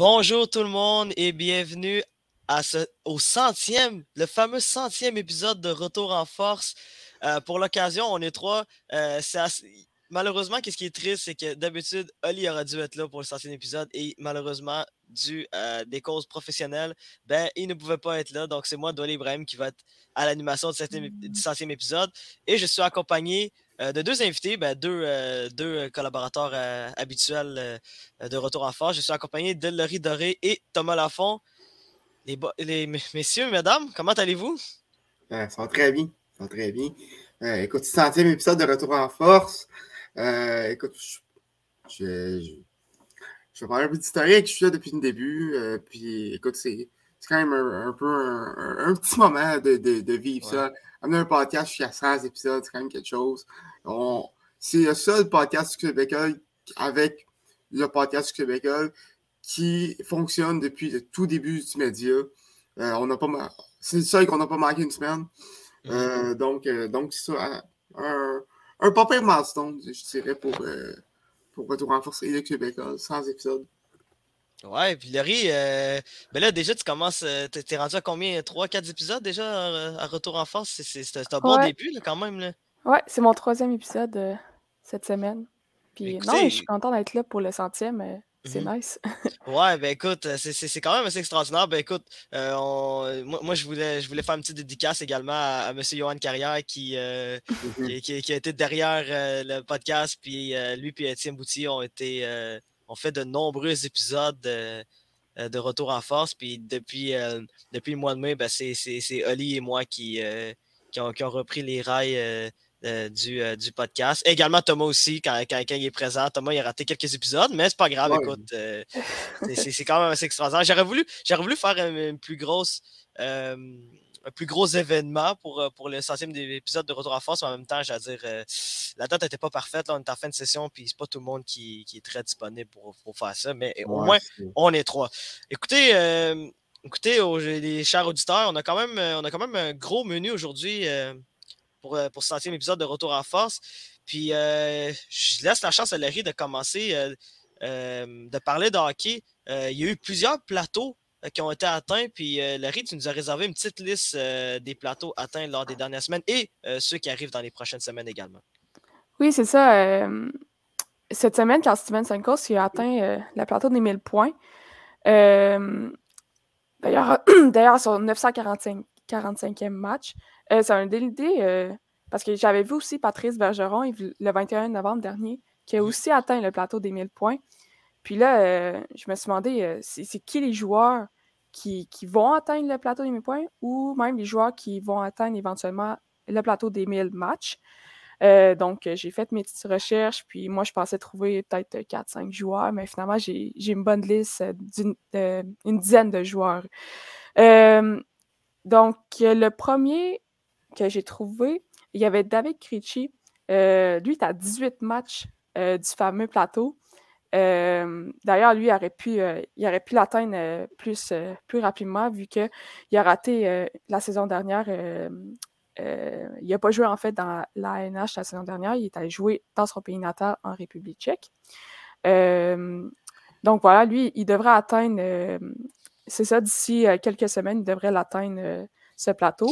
Bonjour tout le monde et bienvenue ce, au centième, le fameux centième épisode de Retour en force. Euh, pour l'occasion, on est trois. Euh, malheureusement, qu'est-ce qui est triste, c'est que d'habitude, Oli aurait dû être là pour le centième épisode et malheureusement, dû à des causes professionnelles, ben, il ne pouvait pas être là. Donc, c'est moi, Dolly Ibrahim, qui va être à l'animation du centième épisode. Et je suis accompagné euh, de deux invités, ben, deux, euh, deux, collaborateurs euh, habituels de Retour en Force. Je suis accompagné de Laurie Doré et Thomas Lafont. Les, les messieurs, mesdames, comment allez-vous? ça va très bien. Ça va très bien. écoute, centième épisode de Retour en Force. écoute, je, vais parler un peu d'historique. Je suis là depuis le début. puis, écoute, c'est quand même un, peu un, petit moment de, de, vivre ça. Amener un podcast, je suis à 100 épisodes, c'est quand même quelque chose. C'est le seul podcast du Québécois avec le podcast du Québécois qui fonctionne depuis le tout début du média. Euh, on pas C'est le seul qu'on n'a pas manqué une semaine. Euh, mm-hmm. donc, euh, donc c'est ça. Un, un pas pire milestone, je dirais, pour, pour Retour en Force et le Québécois, 100 épisodes. Ouais, puis Laurie, ben là, déjà, tu commences. T'es rendu à combien? 3-4 épisodes déjà à, Retour en Force? C'est un bon début, là, quand même. Là. Ouais, c'est mon troisième épisode euh, cette semaine. Puis non, je suis content d'être là pour le centième. Euh, c'est mmh nice. ouais, ben écoute, euh, c'est quand même assez extraordinaire. Ben écoute, moi, je, voulais, je voulais faire une petite dédicace également à, M. Johan Carrière mmh qui, qui, a été derrière le podcast. Puis lui et Étienne Boutier ont été ont fait de nombreux épisodes de retour en force. Puis depuis, depuis le mois de mai, ben, c'est Oli et moi qui, qui, ont, qui ont repris les rails euh, du, euh, du, podcast. Également Thomas aussi, quand, quand, il est présent. Thomas, il a raté quelques épisodes, mais c'est pas grave, écoute. Euh, c'est quand même assez extraordinaire. J'aurais voulu, voulu faire un, plus grosse. un plus gros événement pour, pour le centième épisode de Retour en force, mais en même temps, j'allais dire, la date n'était pas parfaite. Là, on est en fin de session, puis c'est pas tout le monde qui, qui est très disponible pour, pour, faire ça, mais au moins, on est trois. Écoutez, écoutez, les chers auditeurs, on a quand même, on a quand même un gros menu aujourd'hui pour, euh, pour ce centième épisode de Retour en force. Puis euh, je laisse la chance à Larry de commencer, euh, de parler de hockey. il y a eu plusieurs plateaux qui ont été atteints. Puis Larry, tu nous as réservé une petite liste des plateaux atteints lors des dernières semaines et ceux qui arrivent dans les prochaines semaines également. Oui, c'est ça. cette semaine, quand Steven Sankos a atteint le plateau des 1000 points, d'ailleurs, sur 945 45e match, euh, c'est un idée euh, parce que j'avais vu aussi Patrice Bergeron le 21 novembre dernier, qui a aussi atteint le plateau des 1000 points. Puis là, euh, je me suis demandé, c'est qui les joueurs qui, vont atteindre le plateau des 1000 points ou même les joueurs qui vont atteindre éventuellement le plateau des 1000 matchs? donc, j'ai fait mes petites recherches, puis moi, je pensais trouver peut-être 4-5 joueurs, mais finalement, j'ai une bonne liste d'une dizaine de joueurs. donc, le premier que j'ai trouvé, il y avait David Krejci. Euh, lui, il est à 18 matchs euh, du fameux plateau. Euh, d'ailleurs, lui, il aurait pu, l'atteindre plus, plus rapidement vu qu'il a raté la saison dernière. il n'a pas joué en fait dans la ANH la saison dernière. Il est allé jouer dans son pays natal en République tchèque. donc voilà, lui, il devrait atteindre, c'est ça, d'ici quelques semaines, il devrait l'atteindre ce plateau.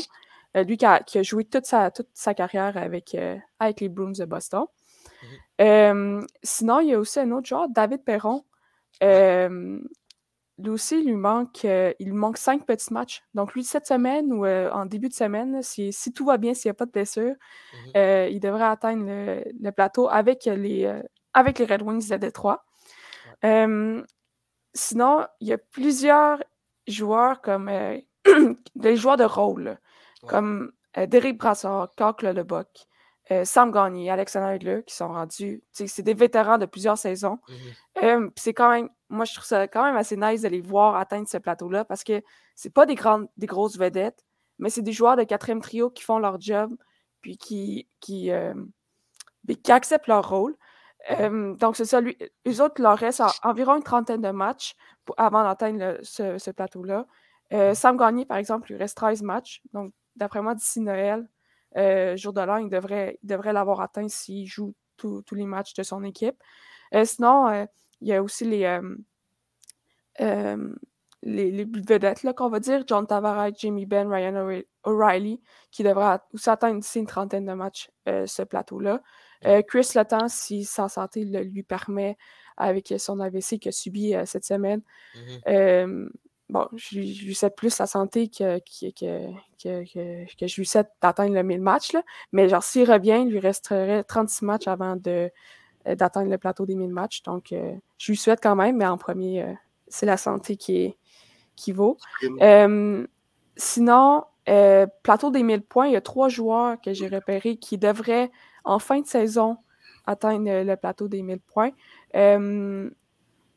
Euh, lui qui a, joué toute sa, toute sa carrière avec, euh, avec les Bruins de Boston. Mhm. sinon, il y a aussi un autre joueur, David Perron. lui aussi, il lui manque, euh, il manque cinq petits matchs. Donc, lui, cette semaine ou en début de semaine, si, si tout va bien, s'il n'y a pas de blessure, mhm. il devrait atteindre le, plateau avec les, avec les Red Wings de Détroit. sinon, il y a plusieurs joueurs comme des joueurs de rôle. Comme euh, Derek Brassard, Carl Leboc, euh, Sam Gagné, Alexander Edler, qui sont rendus. C'est des vétérans de plusieurs saisons. Mmh euh, c'est quand même, moi, je trouve ça quand même assez nice de les voir atteindre ce plateau-là parce que c'est pas des grandes, des grosses vedettes, mais c'est des joueurs de quatrième trio qui font leur job puis qui, qui, qui acceptent leur rôle. donc, c'est ça. Lui, eux autres, leur reste environ une trentaine de matchs avant d'atteindre ce, ce plateau-là. Sam Gagné, par exemple, lui reste 13 matchs. Donc, d'après moi, d'ici Noël, euh, jour de l'an, il devrait, devrait l'avoir atteint s'il joue tous les matchs de son équipe. Euh, sinon, euh, il y a aussi les, les, les vedettes, qu'on va dire, John Tavares, Jimmy Ben, Ryan O'Reilly, qui devra aussi atteindre une trentaine de matchs, ce plateau-là. Chris Letang, si sa santé le lui permet, avec son AVC qu'il a subi cette semaine, mmh bon, je, lui souhaite plus sa santé que, que, que, que, je lui souhaite d'atteindre le 1000 matchs. Là. Mais genre, s'il revient, il lui resterait 36 matchs avant de, d'atteindre le plateau des 1000 matchs. Donc, je lui souhaite quand même, mais en premier, c'est la santé qui, est, qui vaut. sinon, plateau des 1000 points, il y a trois joueurs que j'ai repérés qui devraient, en fin de saison, atteindre le plateau des 1000 points. il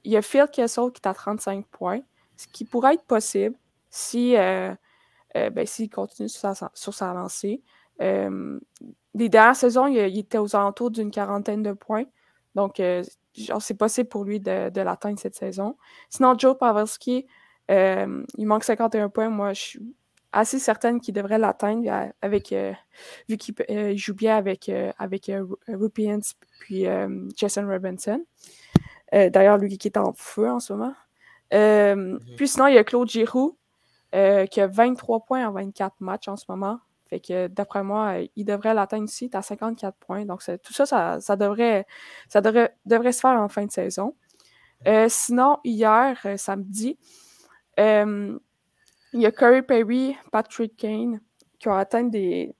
y a Phil Kessel qui est à 35 points, ce qui pourrait être possible si, euh, euh, ben, s'il continue sur sa, sur lancée. les dernières saisons, il, était aux alentours d'une quarantaine de points. Donc, c'est possible pour lui de, l'atteindre cette saison. Sinon, Joe Pavelski, il manque 51 points. Moi, je suis assez certaine qu'il devrait l'atteindre avec vu qu'il joue bien avec, avec Rupians puis Jason Robinson. D'ailleurs, lui qui est en feu en ce moment. Mhm. Puis sinon, il y a Claude Giroux qui a 23 points en 24 matchs en ce moment. Fait que d'après moi, il devrait l'atteindre ici, à 54 points. Donc tout ça, ça, devrait, ça devrait, devrait se faire en fin de saison. sinon, hier, samedi, il y a Curry Perry, Patrick Kane qui ont atteint des,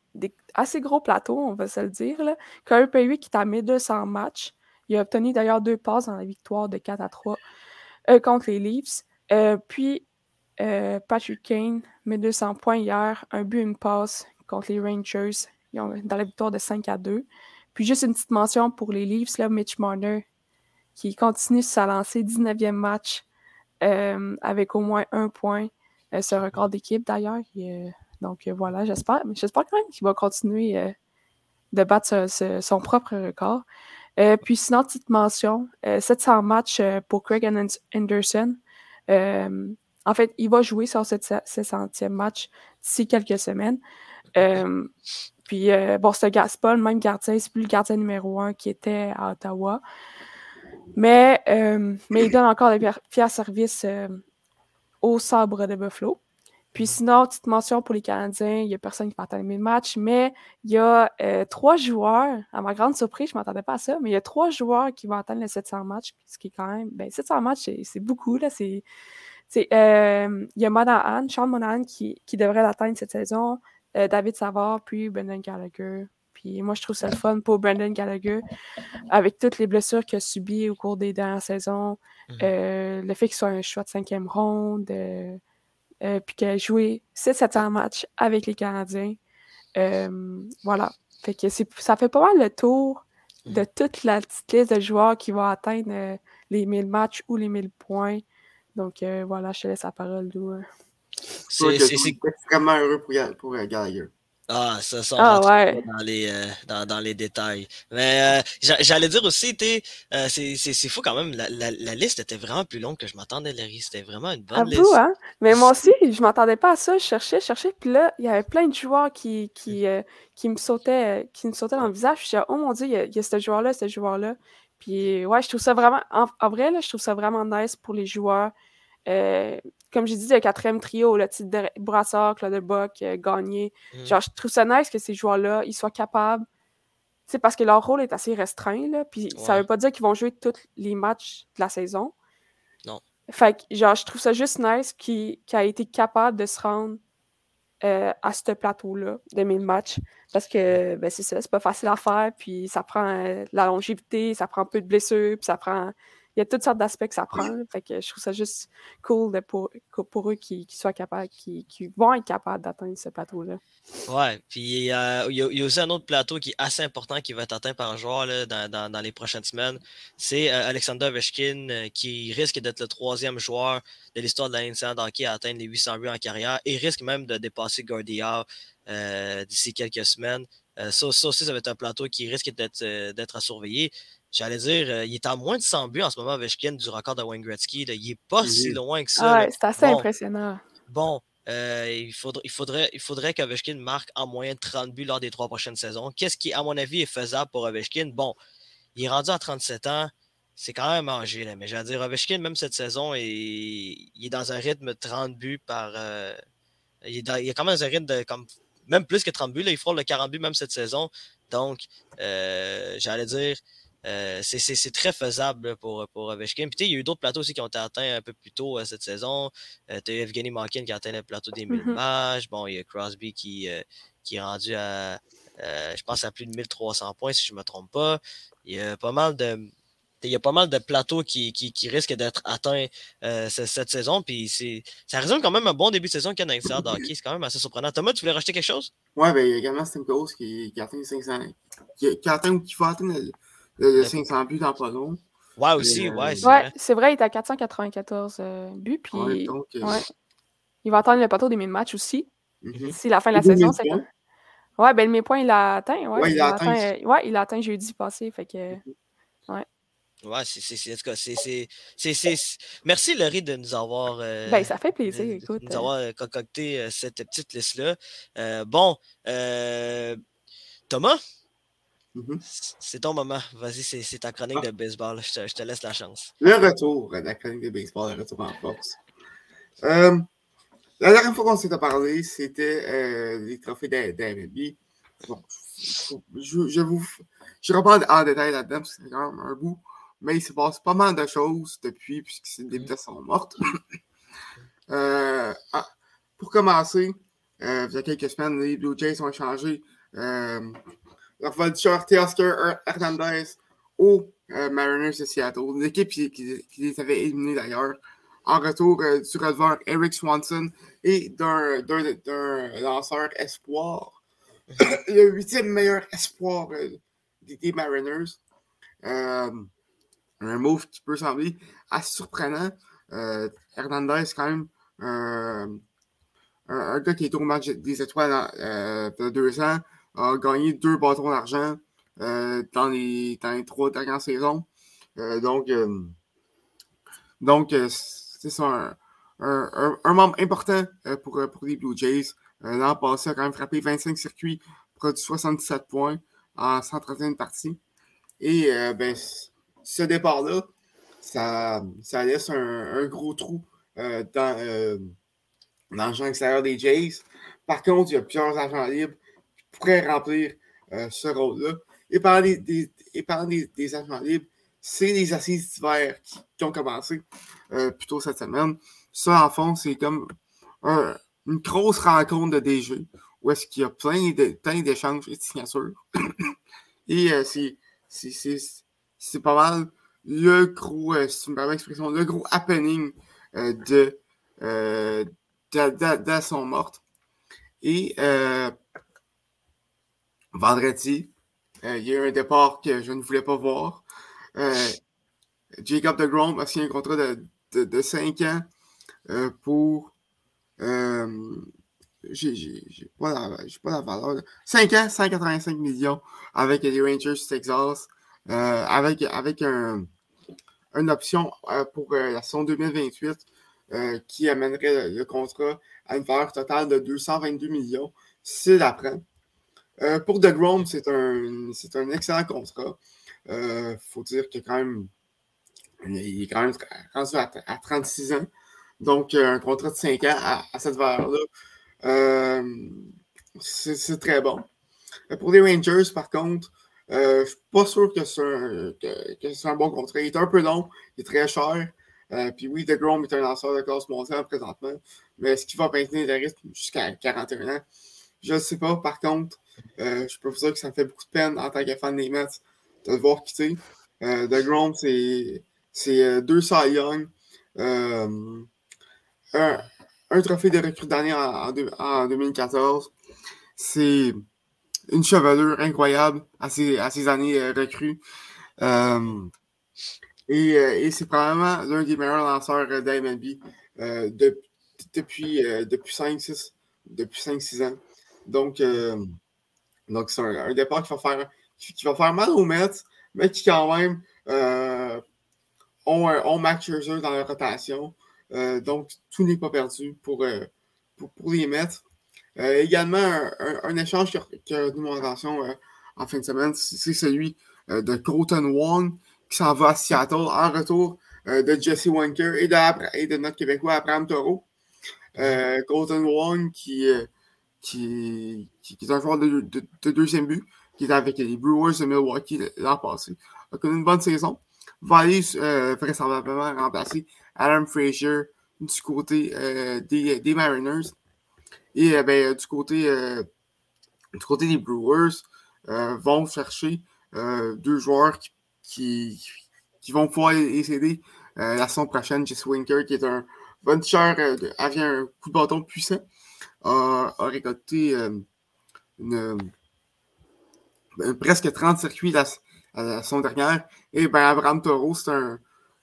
assez gros plateaux, on va se le dire. Là. Curry Perry qui est à 1200 matchs. Il a obtenu d'ailleurs deux passes dans la victoire de 4 à 3 euh, contre les Leafs. Euh, puis euh, Patrick Kane, 1200 points hier, un but, une passe contre les Rangers dans la victoire de 5 à 2. Puis juste une petite mention pour les Leafs, là, Mitch Marner, qui continue sa lancée, 19e match avec au moins un point. Euh, ce record d'équipe d'ailleurs. donc euh, voilà, j'espère. J'espère quand même qu'il va continuer euh, de battre son propre record. Puis sinon, petite mention, 700 matchs pour Craig Anderson. en fait, il va jouer sur ce 700e match d'ici quelques semaines. puis, bon, c'est pas le même gardien, c'est plus le gardien numéro un qui était à Ottawa. Mais, mais il donne encore des fiers services au sabre de Buffalo. Puis sinon, petite mention pour les Canadiens, il n'y a personne qui va atteindre le match, mais il y a euh, trois joueurs, à ma grande surprise, je ne m'attendais pas à ça, mais il y a trois joueurs qui vont atteindre les 700 matchs, ce qui est quand même, ben 700 matchs, c'est beaucoup, là, c'est, euh, il y a Monahan, Sean Monahan qui, qui devrait l'atteindre cette saison, euh, David Savard, puis Brendan Gallagher. Puis moi, je trouve ça le fun pour Brendan Gallagher, avec toutes les blessures qu'il a subies au cours des dernières saisons, mmh. le fait qu'il soit un choix de cinquième ronde, euh, puis qu'elle a joué 600 matchs avec les Canadiens. Euh, voilà. Fait que ça fait pas mal le tour de mm. toute la petite liste de joueurs qui vont atteindre euh, les 1000 matchs ou les 1000 points. Donc voilà, je te laisse la parole, Lou. C'est extrêmement heureux pour, pour Gallagher. Ah, ça, ça ah, dans, les, euh, dans, dans, les détails. Mais euh, j'allais dire aussi, euh, c'est fou quand même, la, la, la, liste était vraiment plus longue que je m'attendais, Larry. C'était vraiment une bonne à liste. Vous, hein? Mais moi aussi, je m'attendais pas à ça. Je cherchais, je cherchais, puis là, il y avait plein de joueurs qui, qui, euh, qui, me, sautaient, qui me sautaient dans le visage. Je suis oh mon Dieu, il y a, il y a ce joueur-là, ce joueur-là. Puis ouais, je trouve ça vraiment, en, en vrai, là, je trouve ça vraiment nice pour les joueurs euh, comme j'ai dit, le quatrième trio, le titre de Brassard, Claude Bock, euh, Gagné. Mm. Genre, je trouve ça nice que ces joueurs-là, ils soient capables. C'est parce que leur rôle est assez restreint, là. Puis ça veut pas dire qu'ils vont jouer tous les matchs de la saison. Non. Fait que, genre, je trouve ça juste nice qu'il a été capable de se rendre euh, à ce plateau-là de 1000 matchs. Parce que, ben, c'est ça, c'est pas facile à faire. Puis ça prend la longévité, ça prend un peu de blessures, puis ça prend il y a toutes sortes d'aspects que ça prend. Fait que je trouve ça juste cool pour, pour eux qui, soient capables, qui, vont être capables d'atteindre ce plateau-là. Ouais, puis euh, il y, a aussi un autre plateau qui est assez important qui va être atteint par un joueur là, dans, les prochaines semaines. C'est euh, Alexander Ovechkin euh, qui risque d'être le troisième joueur de l'histoire de la NCAA d'hockey à atteindre les 800 buts en carrière et risque même de dépasser Gordia d'ici quelques semaines. ça, ça, aussi, ça va être un plateau qui risque d'être à surveiller. J'allais dire, euh, il est à moins de 100 buts en ce moment, Ovechkin, du record de Wayne Gretzky. il n'est pas si loin que ça. Ah c'est assez impressionnant. Bon, euh, il, faudrait, il, faudrait, il faudrait qu'Ovechkin marque en moyenne 30 buts lors des trois prochaines saisons. Qu'est-ce qui, à mon avis, est faisable pour Ovechkin? Bon, il est rendu à 37 ans. c'est quand même mangé. Là. Mais j'allais dire, Ovechkin, même cette saison, il, est dans un rythme de 30 buts par. Euh, il, est il, est quand même dans un rythme de comme, même plus que 30 buts. Là, il frôle le 40 buts même cette saison. Donc, euh, j'allais dire, euh, c'est très faisable pour, pour Ovechkin. Puis, il y a eu d'autres plateaux aussi qui ont été atteints un peu plus tôt cette saison. tu as Evgeny Malkin qui a atteint le plateau des 1000 mm-hmm. matchs. Bon, il y a Crosby qui, qui est rendu à, je pense, à plus de 1300 points, si je ne me trompe pas. Il y a pas mal de il y a pas mal de plateaux qui, qui, risquent d'être atteints euh, cette, saison. Puis ça résume quand même un bon début de saison qu'il y a dans C'est quand même assez surprenant. Thomas, tu voulais rajouter quelque chose? Ouais, ben, il y a également Stamkos qui, qui atteint 500. Qui, qui atteint qui va atteindre le, 500 buts dans pas long. Ouais, aussi, euh, ouais. C'est vrai. il est à 494 euh, buts. Puis, donc, Il va atteindre le plateau des 1000 matchs aussi. Mm la fin de la saison, c'est Ouais, ben le point, il l'a atteint. Ouais, il l'a atteint. ouais, il l'a atteint jeudi passé. Fait que. Mhm. Ouais. Ouais, c'est. Merci, Laurie, de nous avoir. Euh, ben, ça fait plaisir, de, écoute. nous avoir euh, concocté euh, cette petite liste-là. bon, Thomas, mm-hmm. c'est ton moment. Vas-y, c'est ta chronique ah. de baseball. Je te, je te, laisse la chance. Le retour de la chronique de baseball, le retour en force. la dernière fois qu'on s'était parlé, c'était les trophées d'AMB. Bon, je, je, vous. Je reparle en détail là-dedans parce que c'est quand même un bout mais il se passe pas mal de choses depuis, puisque les mmh. pièces sont mortes. Euh, ah, pour commencer, euh, il y a quelques semaines, les Blue Jays ont échangé euh, voltigeur Teoscar Hernandez aux Mariners de Seattle, une équipe qui, les avait éliminés d'ailleurs, en retour du releveur Eric Swanson et d'un lanceur espoir. le huitième meilleur espoir des, Mariners un move qui peut sembler assez surprenant. Euh, Hernandez, quand même, euh, un, gars qui est au match des étoiles euh, il deux ans, a gagné deux bâtons d'argent euh, dans, les, trois dernières saisons. donc, donc c'est un, un, membre important pour, pour les Blue Jays. L'an passé, a quand même frappé 25 circuits, produit 77 points en 131 parties. Et ben, ce départ-là, ça, ça laisse un, gros trou euh, dans, euh, dans extérieur des Jays. Par contre, il y a plusieurs agents libres qui pourraient remplir euh, ce rôle-là. Et parlant des, des, agents libres, c'est les assises d'hiver qui, ont commencé plus tôt cette semaine. Ça, en fond, c'est comme une grosse rencontre de DG où est-ce qu'il y a plein, de, plein d'échanges et de signatures. et c'est c'est pas mal le gros, euh, si tu me permets l'expression, le gros happening euh, de, euh, de, son morte. Et vendredi, il y a eu un départ que je ne voulais pas voir. Jacob de Grom a signé un contrat de, de, de 5 ans pour. j'ai pas, la, pas la valeur. 5 ans, 185 millions avec les Rangers Texas. Euh, avec, avec un, une option euh, pour euh, la saison 2028 qui amènerait le, contrat à une valeur totale de 222 millions s'il apprend. Pour The Grom, c'est un, un excellent contrat. Il faut dire est quand même, il est quand même rendu à, 36 ans. Donc, un contrat de 5 ans à, cette valeur-là, c'est très bon. Pour les Rangers, par contre, euh, je ne suis pas sûr que c'est un, un, bon contrat. Il est un peu long, il est très cher. Euh, puis oui, DeGrom est un lanceur de classe mondiale présentement, mais est-ce qu'il va maintenir le rythme jusqu'à 41 ans? Je ne sais pas. Par contre, euh, je peux vous dire que ça me fait beaucoup de peine en tant que fan des Mets de le voir quitter. Euh, DeGrom, c'est deux Cy Young, un, un, trophée de recrue d'année en, en 2014. C'est une chevelure incroyable à ses, à ses années euh, recrues. Euh, et, euh, et c'est probablement l'un des meilleurs lanceurs d'AMLB de, depuis, depuis 5-6 depuis 5, ans. Donc, donc c'est un, départ qui va, faire, qui, va faire mal aux Mets, mais qui quand même ont, ont Max Scherzer dans leur rotation. donc, tout n'est pas perdu pour, pour, pour les Mets. Euh, également, un, échange qui a, retenu mon attention euh, en fin de semaine, c'est celui euh, de Colton Wong, qui s'en va à Seattle en retour de Jesse Wanker et de, notre Québécois Abraham Taureau. Golden Wong qui, qui, qui, est un joueur de, de, deuxième but, qui était avec les Brewers de Milwaukee l'an passé. A connu une bonne saison. Va aller vraisemblablement remplacer Adam Frazier du côté des, des Mariners. Et euh, ben, du, côté, euh, du côté des Brewers, euh, vont chercher deux joueurs qui, qui, vont pouvoir les aider la saison prochaine. Jesse Winker, qui est un bon cher, avait un coup de bâton puissant, a, récolté une, presque 30 circuits la, la, saison dernière. Et ben, Abraham Toro, c'est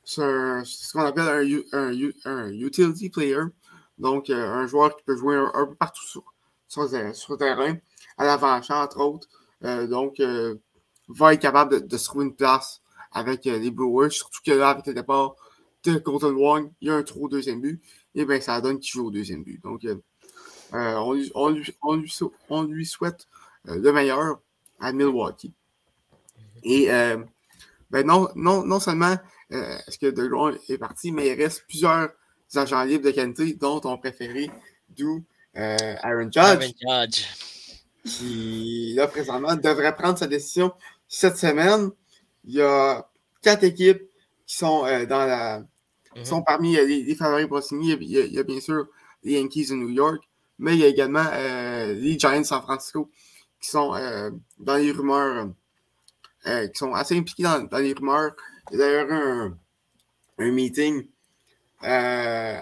ce qu'on appelle un, utility player. Donc, euh, un joueur qui peut jouer un, peu partout sur, sur, le terrain, à l'avant-champ, entre autres. Euh, donc, euh, va être capable de, se trouver une place avec les Brewers, surtout que là, avec le départ de Colton Wong, il y a un trou au deuxième but, et bien ça donne qu'il joue au deuxième but. Donc, on, lui, on, lui, on, lui, souhaite le meilleur à Milwaukee. Et ben non, non, non seulement est-ce que DeGrom est parti, mais il reste plusieurs agents libres de qualité, dont ton préféré, d'où euh, Aaron Judge. Qui, là, présentement, devrait prendre sa décision cette semaine. Il y a quatre équipes qui sont euh, dans la. Mhm. sont parmi euh, les, favoris pour signer. Il y, a, il y, a, bien sûr les Yankees de New York, mais il y a également les Giants de San Francisco qui sont dans les rumeurs, qui sont assez impliqués dans, dans les rumeurs. Il y a d'ailleurs un, un meeting euh,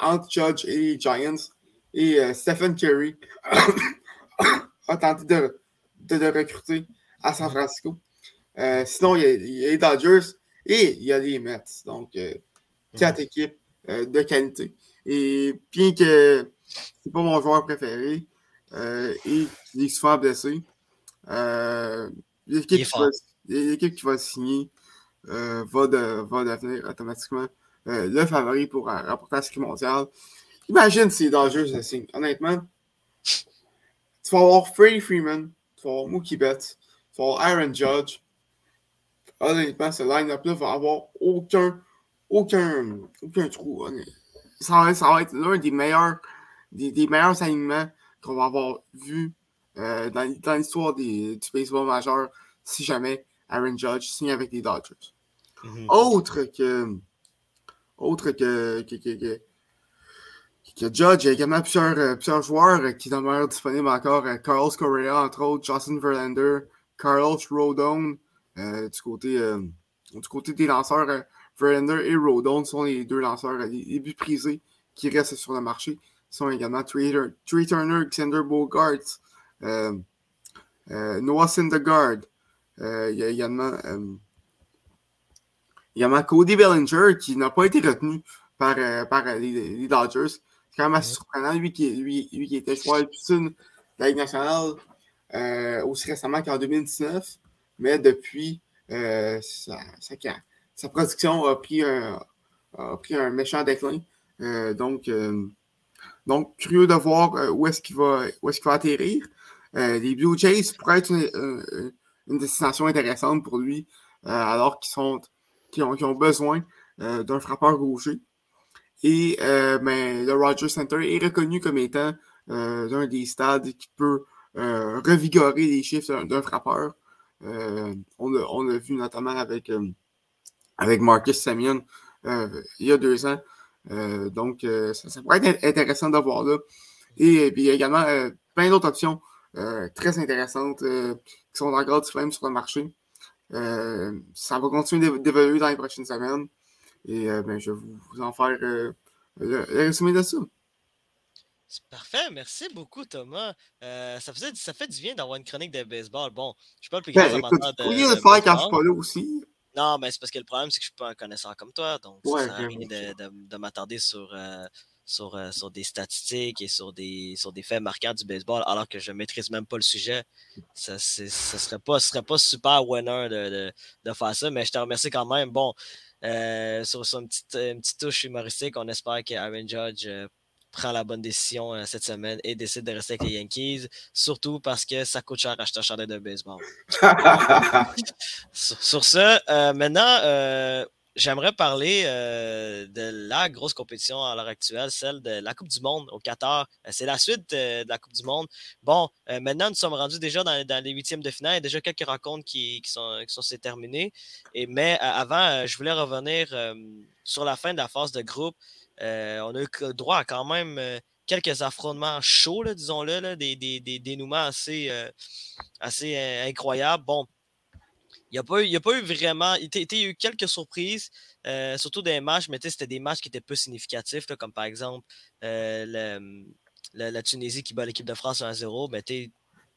entre Judge et les Giants. Et euh, Stephen Curry a tenté de, de, le recruter à San Francisco. Euh, sinon, il y, a, les Dodgers et il y a les Mets. Donc, quatre équipes de qualité. Et bien que c'est pas mon joueur préféré et qu'il est souvent blessé, l'équipe qui, va signer va, de, va devenir automatiquement euh, le favori pour remporter la Série mondiale. Imagine si les de signe. Honnêtement, tu vas avoir Freddie Freeman, tu vas avoir Mookie Betts, tu vas avoir Aaron Judge. Honnêtement, ce line-up-là va avoir aucun, aucun, aucun trou. Ça va, ça va être l'un des meilleurs, des, des meilleurs alignements qu'on va avoir vu euh, dans, dans l'histoire du baseball majeur si jamais Aaron Judge signe avec les Dodgers. Mm-hmm. Autre que autre que, que, que, que Judge, il y a également plusieurs, euh, plusieurs joueurs qui demeurent disponibles encore. Euh, Carlos Correa, entre autres, Justin Verlander, Carlos Rodon. du, côté, du côté des lanceurs, Verlander et Rodon sont les deux lanceurs les, plus prisés qui restent sur le marché. Ils sont également Trey Turner, Xander Bogarts, Noah Syndergaard. il y a également il y a Cody Bellinger qui n'a pas été retenu par, euh, par euh, les, Dodgers. C'est quand même assez surprenant. Lui qui, lui, lui qui était joueur plus de la Ligue nationale euh, aussi récemment qu'en 2019. Mais depuis, sa, sa, production a pris un, a pris un méchant déclin. donc, donc, curieux de voir où est-ce qu'il va, atterrir. les Blue Jays pourraient être une, une destination intéressante pour lui, alors qu'ils ont, besoin euh, d'un frappeur gaucher. Et euh, ben, le Rogers Center est reconnu comme étant euh, l'un des stades qui peut revigorer les chiffres d'un frappeur. on, l'a vu notamment avec, avec Marcus Samian il y a deux ans. Donc, ça, pourrait être intéressant de voir là. Et, puis, il y a également plein d'autres options très intéressantes qui sont encore disponibles sur le marché. Euh, ça va continuer d'évoluer dans les prochaines semaines. Et euh, ben, je vais vous en faire euh, le, résumé de ça. C'est parfait, merci beaucoup Thomas. ça, faisait, ça fait du bien d'avoir une chronique de baseball. Bon, je suis pas le plus grand ben, amateur de. Oui, le faire quand je suis pas là aussi. Non, mais c'est parce que le problème, c'est que je suis pas un connaisseur comme toi. Donc, ça sert de, de, m'attarder sur, sur, euh, sur, des statistiques et sur des, sur des faits marquants du baseball, alors que je ne maîtrise même pas le sujet. Ce ne serait, pas, serait pas super winner de, de, faire ça, mais je te remercie quand même. Bon, euh, sur, une, petite, une, petite, touche humoristique, on espère que Aaron Judge euh, prend la bonne décision cette semaine et décide de rester avec les Yankees, surtout parce que ça coûte cher acheter un chandail de baseball. sur, sur, ce, maintenant, J'aimerais parler euh, de la grosse compétition à l'heure actuelle, celle de la Coupe du Monde au Qatar. Euh, c'est la suite de, la Coupe du Monde. Bon, euh, maintenant, nous sommes rendus déjà dans, les huitièmes de finale. Il y a déjà quelques rencontres qui, sont, qui sont terminées. Et, mais avant, je voulais revenir sur la fin de la phase de groupe. On a eu droit à quand même quelques affrontements chauds, disons-le, des, des, des, dénouements assez, assez incroyables. Bon, il n'y a, a, pas eu vraiment. Il, y a eu quelques surprises, euh, surtout des matchs, mais c'était des matchs qui étaient peu significatifs, comme par exemple euh, la, Tunisie qui bat l'équipe de France 1-0. Mais il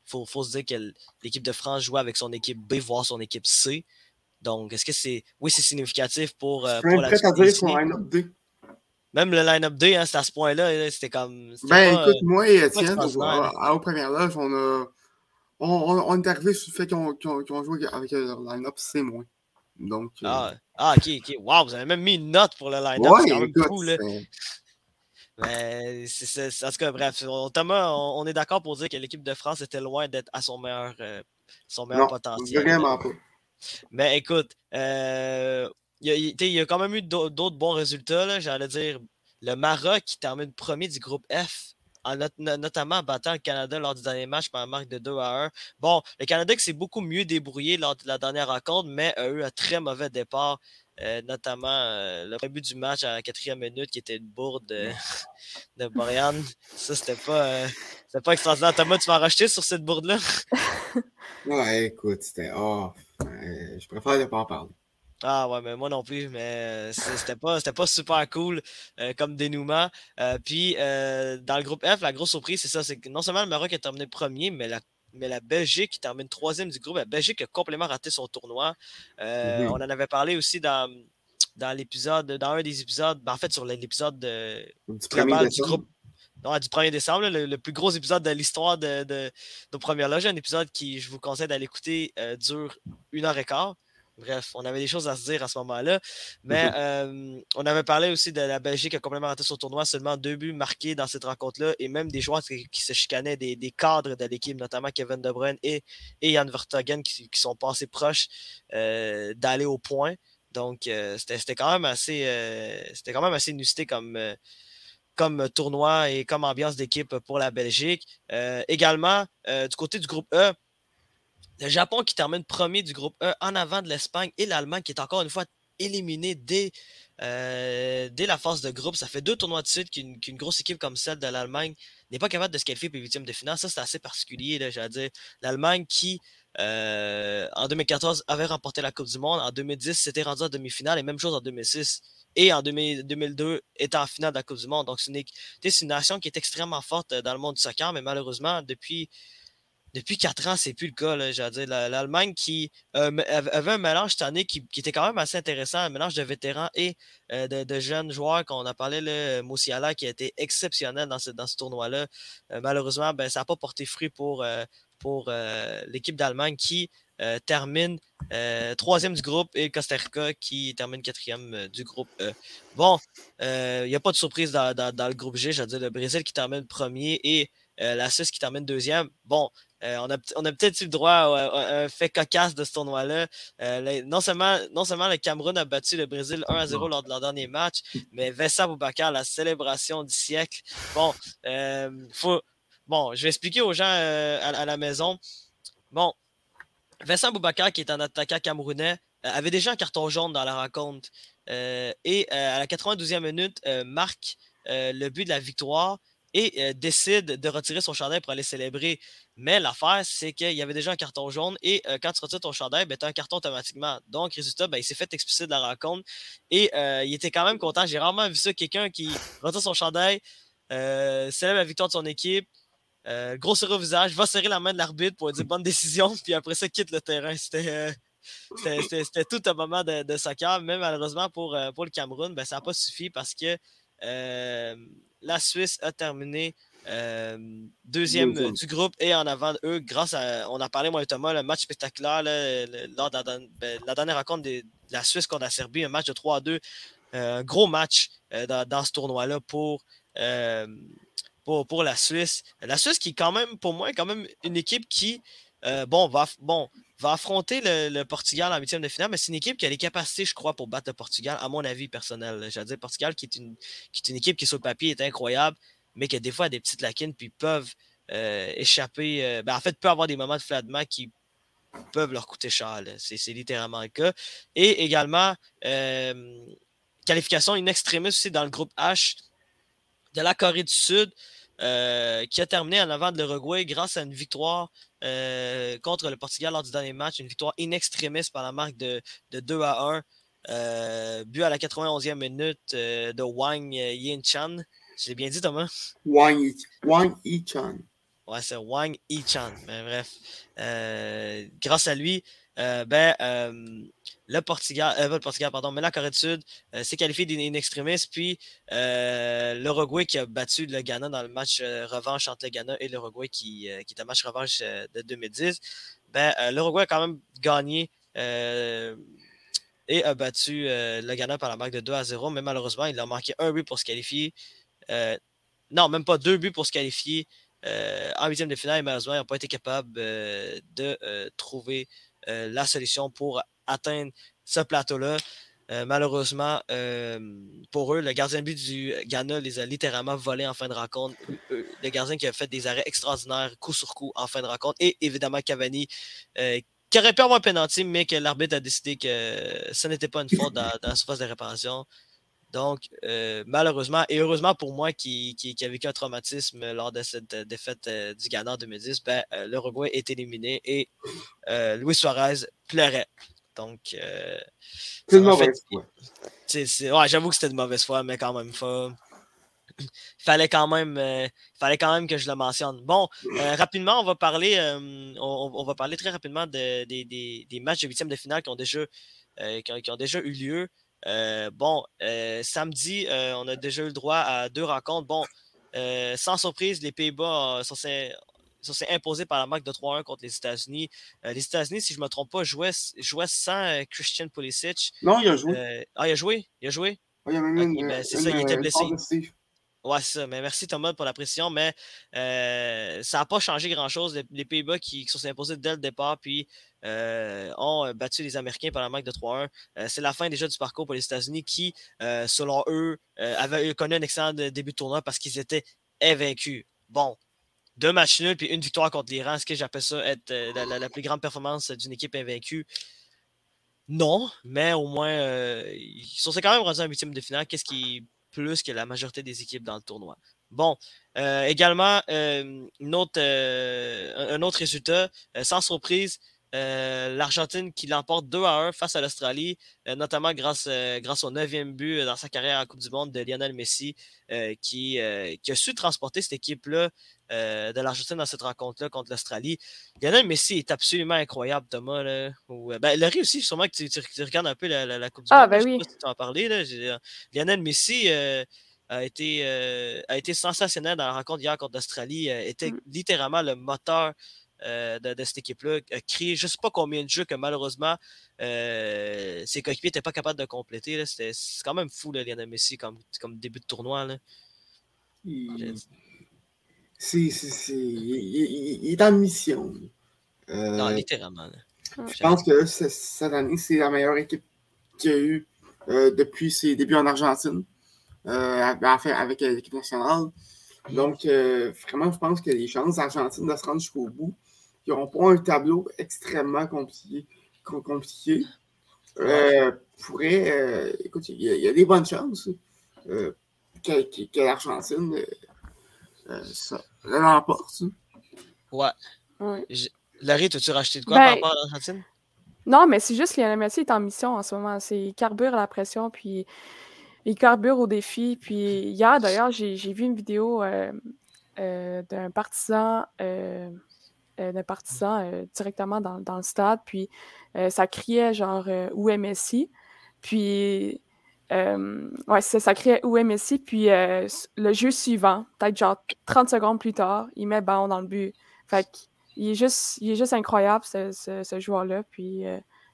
faut, se dire que l'équipe de France jouait avec son équipe B, voire son équipe C. Donc, est-ce que c'est. Oui, c'est significatif pour, euh, pour la Tunisie? Même le line-up D, hein, c'était à ce point-là, c'était comme. Ben, écoute, moi et Étienne, à, au première loge, on a on, on, est arrivé sur le fait qu'on qu joué avec le line-up C-. Donc. Euh, ah, ah, ok, ok. Wow, vous avez même mis une note pour le line-up. c'est quand même cool, Mais c'est, en tout cas, bref, Thomas, on, est d'accord pour dire que l'équipe de France était loin d'être à son meilleur, euh, son meilleur non, potentiel. Vraiment pas. Mais écoute, euh, il y, a quand même eu d'autres bons résultats. J'allais dire le Maroc qui termine premier du groupe F notamment en battant le Canada lors du dernier match par un marque de 2 à 1. Bon, le Canada qui s'est beaucoup mieux débrouillé lors de la dernière rencontre, mais a eu un très mauvais départ. Euh, notamment euh, le début du match à la quatrième minute qui était une bourde de, de Ça, c'était pas, euh, pas extraordinaire. Thomas, tu m'as racheté sur cette bourde-là? ouais, écoute, c'était. Oh, je préfère ne pas en parler. Ah ouais, mais moi non plus, mais c'était pas, pas super cool comme dénouement. puis dans le groupe F, la grosse surprise, c'est ça, c'est que non seulement le Maroc a terminé premier, mais la, mais la Belgique qui termine troisième du groupe. La Belgique a complètement raté son tournoi. On en avait parlé aussi dans, dans l'épisode, dans un des épisodes, ben, en fait sur l'épisode de, du, groupe. Non, du 1er décembre, le, plus gros épisode de l'histoire de, de, de Première Loge, un épisode qui, je vous conseille d'aller écouter, dure une heure et quart. Bref, on avait des choses à se dire à ce moment-là. Mais euh, on avait parlé aussi de la Belgique qui a complètement raté son tournoi, seulement deux buts marqués dans cette rencontre-là, et même des joueurs qui, se chicanaient, des, cadres de l'équipe, notamment Kevin De Bruyne et, et Jan Vertogen, qui, sont passés proches euh, d'aller au point. Donc, euh, c'était quand même assez c'était quand même assez comme tournoi et comme ambiance d'équipe pour la Belgique. également, du côté du groupe E, le Japon qui termine premier du groupe E en avant de l'Espagne et l'Allemagne qui est encore une fois éliminé dès, euh, dès la phase de groupe. Ça fait deux tournois de suite qu'une grosse équipe comme celle de l'Allemagne n'est pas capable de se qualifier pour les huitièmes de finale. Ça, c'est assez particulier. J'allais dire, l'Allemagne qui, euh, en 2014, avait remporté la Coupe du Monde. En 2010, s'était rendu en demi-finale et même chose en 2006. Et en 2002, était en finale de la Coupe du Monde. Donc, c'est une, une nation qui est extrêmement forte dans le monde du soccer, mais malheureusement, depuis depuis quatre ans, c'est plus le cas. L'Allemagne qui euh, avait un mélange cette année qui, était quand même assez intéressant, un mélange de vétérans et euh, de, jeunes joueurs qu'on a parlé, le Moussiala, qui a été exceptionnel dans ce, dans ce tournoi-là. Euh, malheureusement, ben, ça n'a pas porté fruit pour, pour l'équipe d'Allemagne qui termine troisième du groupe et Costa Rica qui termine quatrième du groupe E. Bon, il n'y a pas de surprise dans, dans le groupe G. J'allais dire, le Brésil qui termine premier et la Suisse qui termine deuxième. Bon, euh, on a, peut-être eu le droit à, un fait cocasse de ce tournoi-là. Euh, non, seulement, le Cameroun a battu le Brésil 1 à 0 lors de leur dernier match, mais Vincent Boubacar, la célébration du siècle. Bon, euh, faut, bon je vais expliquer aux gens à, la maison. Bon, Vincent Boubacar, qui est un attaquant camerounais, avait déjà un carton jaune dans la rencontre. et à la 92e minute, marque le but de la victoire et décide de retirer son chandail pour aller célébrer. Mais l'affaire, c'est qu'il y avait déjà un carton jaune et quand tu retires ton chandail, ben, tu as un carton automatiquement. Donc, résultat, ben, il s'est fait expulser de la rencontre et il était quand même content. J'ai rarement vu ça, quelqu'un qui retire son chandail, célèbre la victoire de son équipe, gros au visage, va serrer la main de l'arbitre pour dire bonne décision, puis après ça, quitte le terrain. C'était. C'était tout un moment de, soccer, mais malheureusement pour, pour le Cameroun, ben, ça n'a pas suffi parce que la Suisse a terminé euh, deuxième du groupe et en avant d'eux, grâce à, on a parlé moi et Thomas, le match spectaculaire lors de ben, la, dernière rencontre de, la Suisse contre la Serbie, un match de 3 à 2, un gros match euh, dans, ce tournoi-là pour pour, pour, la Suisse. La Suisse qui est quand même, pour moi, quand même une équipe qui, bon, va, bon, va affronter le, Portugal en huitième de finale, mais c'est une équipe qui a les capacités, je crois, pour battre le Portugal, à mon avis personnel. J'allais dire Portugal, qui est, une, qui est équipe qui, sur le papier, est incroyable, mais qui a des fois des petites lacunes, puis peuvent euh, échapper. Euh, ben, en fait, peut avoir des moments de flottement qui peuvent leur coûter cher. C'est littéralement le cas. Et également, euh, qualification in extremis aussi dans le groupe H de la Corée du Sud. Qui a terminé en avant de l'Uruguay grâce à une victoire contre le Portugal lors du dernier match, une victoire in extremis par la marque de, de 2 à 1. but à la 91e minute de Wang Yin-chan. Je l'ai bien dit, Thomas? Wang Yi-chan. Ouais, c'est Wang Yi-chan. Mais bref, euh, grâce à lui, euh, ben, euh, le Portugal, le Portugal, pardon, mais la Corée du Sud s'est qualifié d'in extremis, puis l'Uruguay qui a battu le Ghana dans le match revanche entre le Ghana et l'Uruguay qui, qui est un match revanche de 2010. Ben, l'Uruguay a quand même gagné et a battu le Ghana par la marque de 2 à 0, mais malheureusement, il a manqué un but pour se qualifier. non, même pas deux buts pour se qualifier euh, en huitième de finale, malheureusement, ils n'ont pas été capables euh, de euh, trouver la solution pour atteindre ce plateau-là. malheureusement, pour eux, le gardien de but du Ghana les a littéralement volés en fin de rencontre. Le gardien qui a fait des arrêts extraordinaires, coup sur coup, en fin de rencontre. Et évidemment, Cavani, qui aurait pu avoir un penalty, mais que l'arbitre a décidé que ce n'était pas une faute dans, dans la surface de réparation. Donc, euh, malheureusement, et heureusement pour moi qui, qui, a vécu un traumatisme lors de cette euh, défaite euh, du Ghana en 2010, ben, l'Uruguay est éliminé et Luis Suarez pleurait. Donc, c'est une mauvaise foi. Ouais, j'avoue que c'était de mauvaise foi, mais quand même, il fallait quand même, fallait quand même que je le mentionne. Bon, rapidement, on va parler, on, va parler très rapidement de, des matchs de huitième de finale qui ont déjà, qui ont déjà eu lieu. Euh, bon, euh, samedi, euh, on a déjà eu le droit à deux rencontres. Bon, sans surprise, les Pays-Bas sont, imposés par la marque de 3-1 contre les États-Unis. les États-Unis, si je ne me trompe pas, jouaient, sans Christian Pulisic. Non, il a joué. ah, il a joué? Il a joué? Oui, il a même ben, c'est ça, il était blessé. Ouais, c'est ça. Mais merci Thomas pour la précision, mais euh, ça n'a pas changé grand-chose. Les, Pays-Bas qui, se sont imposés dès le départ, puis euh, ont euh, battu les Américains par la marque de 3-1. c'est la fin déjà du parcours pour les États-Unis qui, selon eux, avaient connu un excellent début de tournoi parce qu'ils étaient invaincus. Bon, deux matchs nuls puis une victoire contre l'Iran. Est-ce que j'appelle ça être la, plus grande performance d'une équipe invaincue? Non, mais au moins, ils sont quand même rendus en huitième de finale. Qu'est-ce qui plus que la majorité des équipes dans le tournoi. Bon, euh, également, euh, euh, un autre résultat, sans surprise, l'Argentine qui l'emporte 2 à 1 face à l'Australie, notamment grâce, grâce au neuvième but dans sa carrière en Coupe du Monde de Lionel Messi, qui, qui, a su transporter cette équipe-là de l'Argentine dans cette rencontre-là contre l'Australie. Lionel Messi est absolument incroyable, Thomas. Là, ben, Laurie aussi, sûrement que tu, regardes un peu la, Coupe du ah, Monde. Ben oui. tu en parler. Lionel Messi a été, a été sensationnel dans la rencontre hier contre l'Australie, était mm. littéralement le moteur euh, de, cette équipe-là, a créé je ne sais pas combien de jeux que malheureusement euh, ses coéquipiers n'étaient pas capables de compléter. C'est quand même fou, là, Lionel Messi, comme, comme début de tournoi. Là. Il... C'est, il, est en mission. Euh, non, littéralement. Je pense que cette année, c'est la meilleure équipe qu'il y a eu euh, depuis ses débuts en Argentine, enfin, avec l'équipe nationale. Donc, vraiment, je pense que les chances d'Argentine de se rendre jusqu'au bout qui n'auront pas un tableau extrêmement compliqué. compliqué euh, pourrait, euh, écoute, il y, a des bonnes chances euh, que, l'Argentine euh, l'emporte. Ouais. ouais. Larry, as-tu racheté de quoi par ben, rapport à l'Argentine? Non, mais c'est juste que Lionel Messi est en mission en ce moment. C'est carbure à la pression, puis il carbure au défi. Puis hier, d'ailleurs, j'ai vu une vidéo d'un partisan euh, de partisans euh, directement dans, le stade. Puis euh, ça criait genre où est Messi? Puis ouais, ça, ça criait où est Messi? Puis le jeu suivant, peut-être genre 30 secondes plus tard, il met ballon dans le but. Fait qu'il est juste, il est juste incroyable, ce, joueur-là. Puis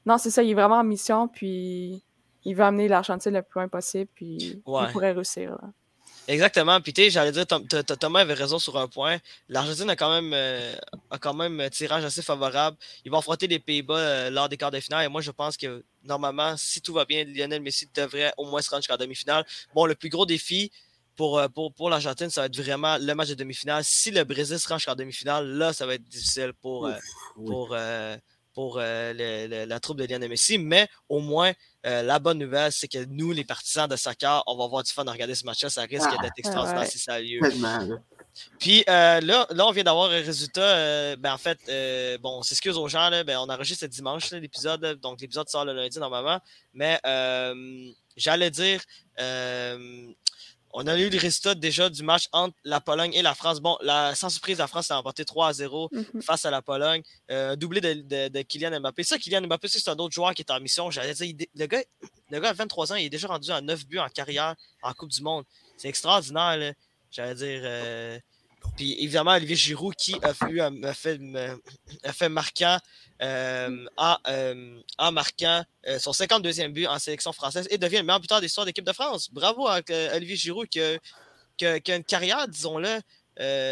non, c'est ça, il est vraiment en mission. Puis il veut amener l'Argentine le plus loin possible. Puis il pourrait réussir. Exactement. Puis, tu j'allais dire, Thomas avait raison sur un point. L'Argentine a quand même euh, a quand même un tirage assez favorable. Ils vont affronter les Pays-Bas euh, lors des quarts de finale. Et moi, je pense que normalement, si tout va bien, Lionel Messi devrait au moins se rendre jusqu'en demi-finale. Bon, le plus gros défi pour, euh, pour, pour l'Argentine, ça va être vraiment le match de demi-finale. Si le Brésil se rend jusqu'en demi-finale, là, ça va être difficile pour, pour, pour la troupe de Lionel Messi. Mais au moins, euh, la bonne nouvelle, c'est que nous, les partisans de soccer, on va avoir du fun à regarder ce match-là. Ça risque ah, d'être extraordinaire si ça a lieu. Puis euh, là, là, on vient d'avoir un résultat. Euh, ben, en fait, bon, on s'excuse aux gens. Là, ben, on enregistre ce dimanche l'épisode. Donc, l'épisode sort le lundi normalement. Mais j'allais dire on a eu les résultats déjà du match entre la Pologne et la France. Bon, la, sans surprise, la France a remporté 3 à 0 mhm. face à la Pologne. Euh, doublé de, Kylian Mbappé. Ça, Kylian Mbappé, c'est un autre joueur qui est en mission. J'allais dire, le gars, le gars a 23 ans, il est déjà rendu à 9 buts en carrière en Coupe du Monde. C'est extraordinaire. J'allais dire. Euh, puis évidemment, Olivier Giroud qui a, eu, fait, a fait marquant euh, euh, en, marquant euh, son 52e but en sélection française et devient le meilleur buteur d'histoire d'équipe de France. Bravo à Olivier Giroud qui a, une carrière, disons-le,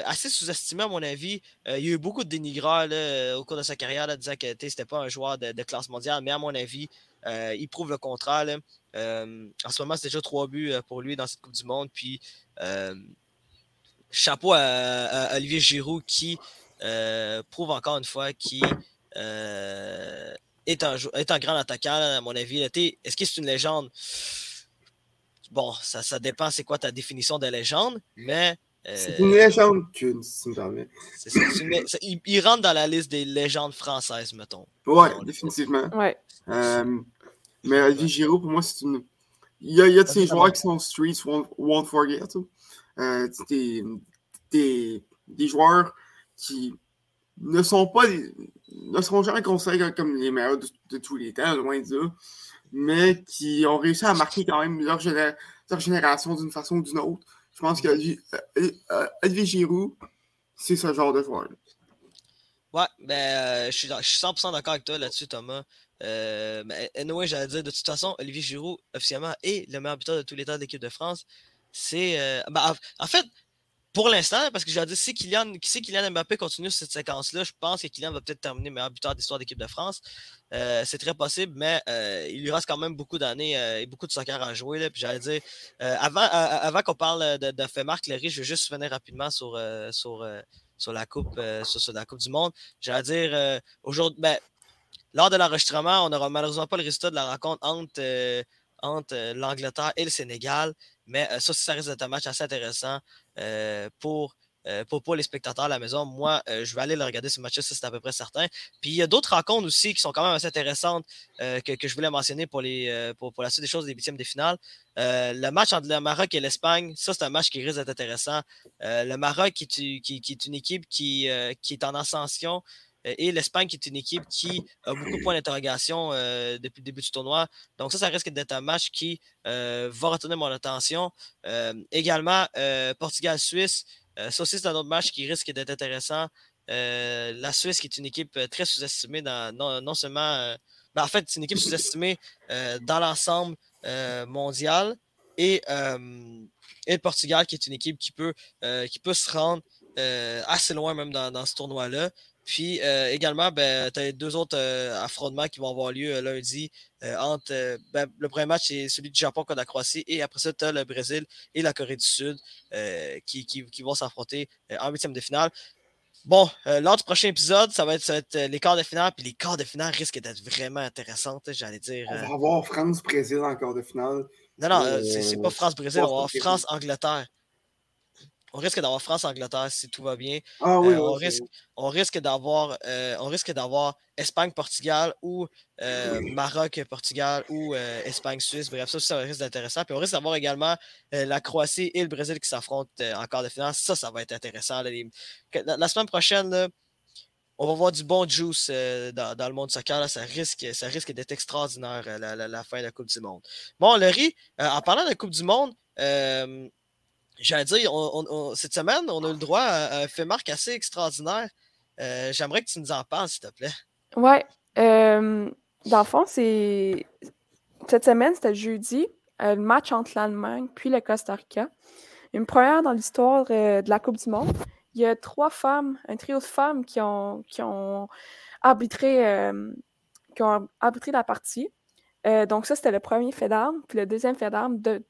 assez sous-estimée à mon avis. il y a eu beaucoup de dénigreurs au cours de sa carrière là, disant que c'était pas un joueur de, classe mondiale, mais à mon avis, il prouve le contraire. en ce moment, c'est déjà trois buts pour lui dans cette Coupe du Monde. Puis chapeau à, Olivier Giroud qui prouve encore une fois qu'il euh, est, un, est un grand attaquant, à mon avis. Est-ce que c'est une légende? Bon, ça, ça dépend c'est quoi ta définition de légende, mais. Euh, c'est une légende, si me permets. il, rentre dans la liste des légendes françaises, mettons. Ouais, définitivement. Ouais. Euh, mais Olivier Giroud, pour moi, c'est une. Il y a, il y a de ces joueurs qui sont streets won't, won't forget. Des, des, des joueurs qui ne sont pas ne seront jamais considérés comme les meilleurs de, tous les temps, loin de mais qui ont réussi à marquer quand même leur, génération d'une façon ou d'une autre. Je pense que euh, euh, Giroud, c'est ce genre de joueur. Ouais, ben, euh, je, suis, je suis 100% d'accord avec toi là-dessus, Thomas. Euh, mais anyway, j'allais dire, de toute façon, Olivier Giroud, officiellement, est le meilleur buteur de tous les temps de l'équipe de France. C'est. Ben, en fait, pour l'instant, parce que j'ai dit, si Kylian, si Kylian Mbappé continue cette séquence-là, je pense que Kylian va peut-être terminer meilleur buteur d'histoire d'équipe de France. Euh, c'est très possible, mais euh, il lui reste quand même beaucoup d'années euh, et beaucoup de soccer à jouer. Là. Puis j'allais dire, avant, qu'on parle de, de fait Marc Léry, je vais juste venir rapidement sur, sur, sur, la coupe, sur, la Coupe du Monde. J'allais dire, aujourd'hui, ben, lors de l'enregistrement, on n'aura malheureusement pas le résultat de la rencontre entre, entre l'Angleterre et le Sénégal. Mais ça, ça risque d'être un match assez intéressant. Euh, pour, euh, pour, les spectateurs à la maison. Moi, euh, je vais aller le regarder ce match-là, c'est à peu près certain. Puis il y a d'autres rencontres aussi qui sont quand même assez intéressantes que, que, je voulais mentionner pour, les, pour, pour, la suite des choses des huitièmes des finales. le match entre le Maroc et l'Espagne, ça, c'est un match qui risque d'être intéressant. le Maroc, qui, qui, qui, est une équipe qui, qui est en ascension, et l'Espagne qui est une équipe qui a beaucoup de points d'interrogation euh, depuis le début du tournoi. Donc ça, ça risque d'être un match qui euh, va retenir mon attention. Euh, également, Portugal-Suisse, ça aussi c'est un autre match qui risque d'être intéressant. la Suisse qui est une équipe très sous-estimée dans non, seulement... Ben, en fait, c'est une équipe sous-estimée dans l'ensemble mondial. Et, le Portugal qui est une équipe qui peut, qui peut se rendre assez loin même dans ce tournoi-là. Puis euh, également, ben, tu as deux autres euh, affrontements qui vont avoir lieu euh, lundi. entre, ben, le premier match, c'est celui du Japon contre la Croatie. Et après ça, tu as le Brésil et la Corée du Sud qui, qui, vont s'affronter en huitième de finale. Bon, lors du prochain épisode, ça va être, les quarts de finale. Puis les quarts de finale risquent d'être vraiment intéressants, j'allais dire. On va avoir France-Brésil en quart de finale. Non, non, c'est pas France-Brésil, on va avoir France-Angleterre on risque d'avoir France-Angleterre si tout va bien. Ah oui, euh, on, risque, on, risque, d'avoir euh, on risque d'avoir Espagne-Portugal ou euh, Maroc-Portugal ou Espagne-Suisse. Bref, ça, ça risque d'être intéressant. Puis on risque d'avoir également la Croatie et le Brésil qui s'affrontent en quart de finale. Ça, ça va être intéressant. La, semaine prochaine, on va voir du bon juice dans, le monde soccer. Ça risque, ça risque d'être extraordinaire la, fin de la Coupe du Monde. Bon, Laurie, en parlant de la Coupe du Monde, J'allais dire, cette semaine, on a le droit à un fait marque assez extraordinaire. Euh, j'aimerais que tu nous en parles, s'il te plaît. Ouais. Euh, dans le fond, c'est. Cette semaine, c'était jeudi, euh, le match entre l'Allemagne puis le Costa Rica. une première dans l'histoire de la Coupe du Monde. Il y a trois femmes, un trio de femmes qui ont, qui ont arbitré, qui ont arbitré la partie. donc ça, c'était le premier fait d'armes. Puis le deuxième fait d'armes de,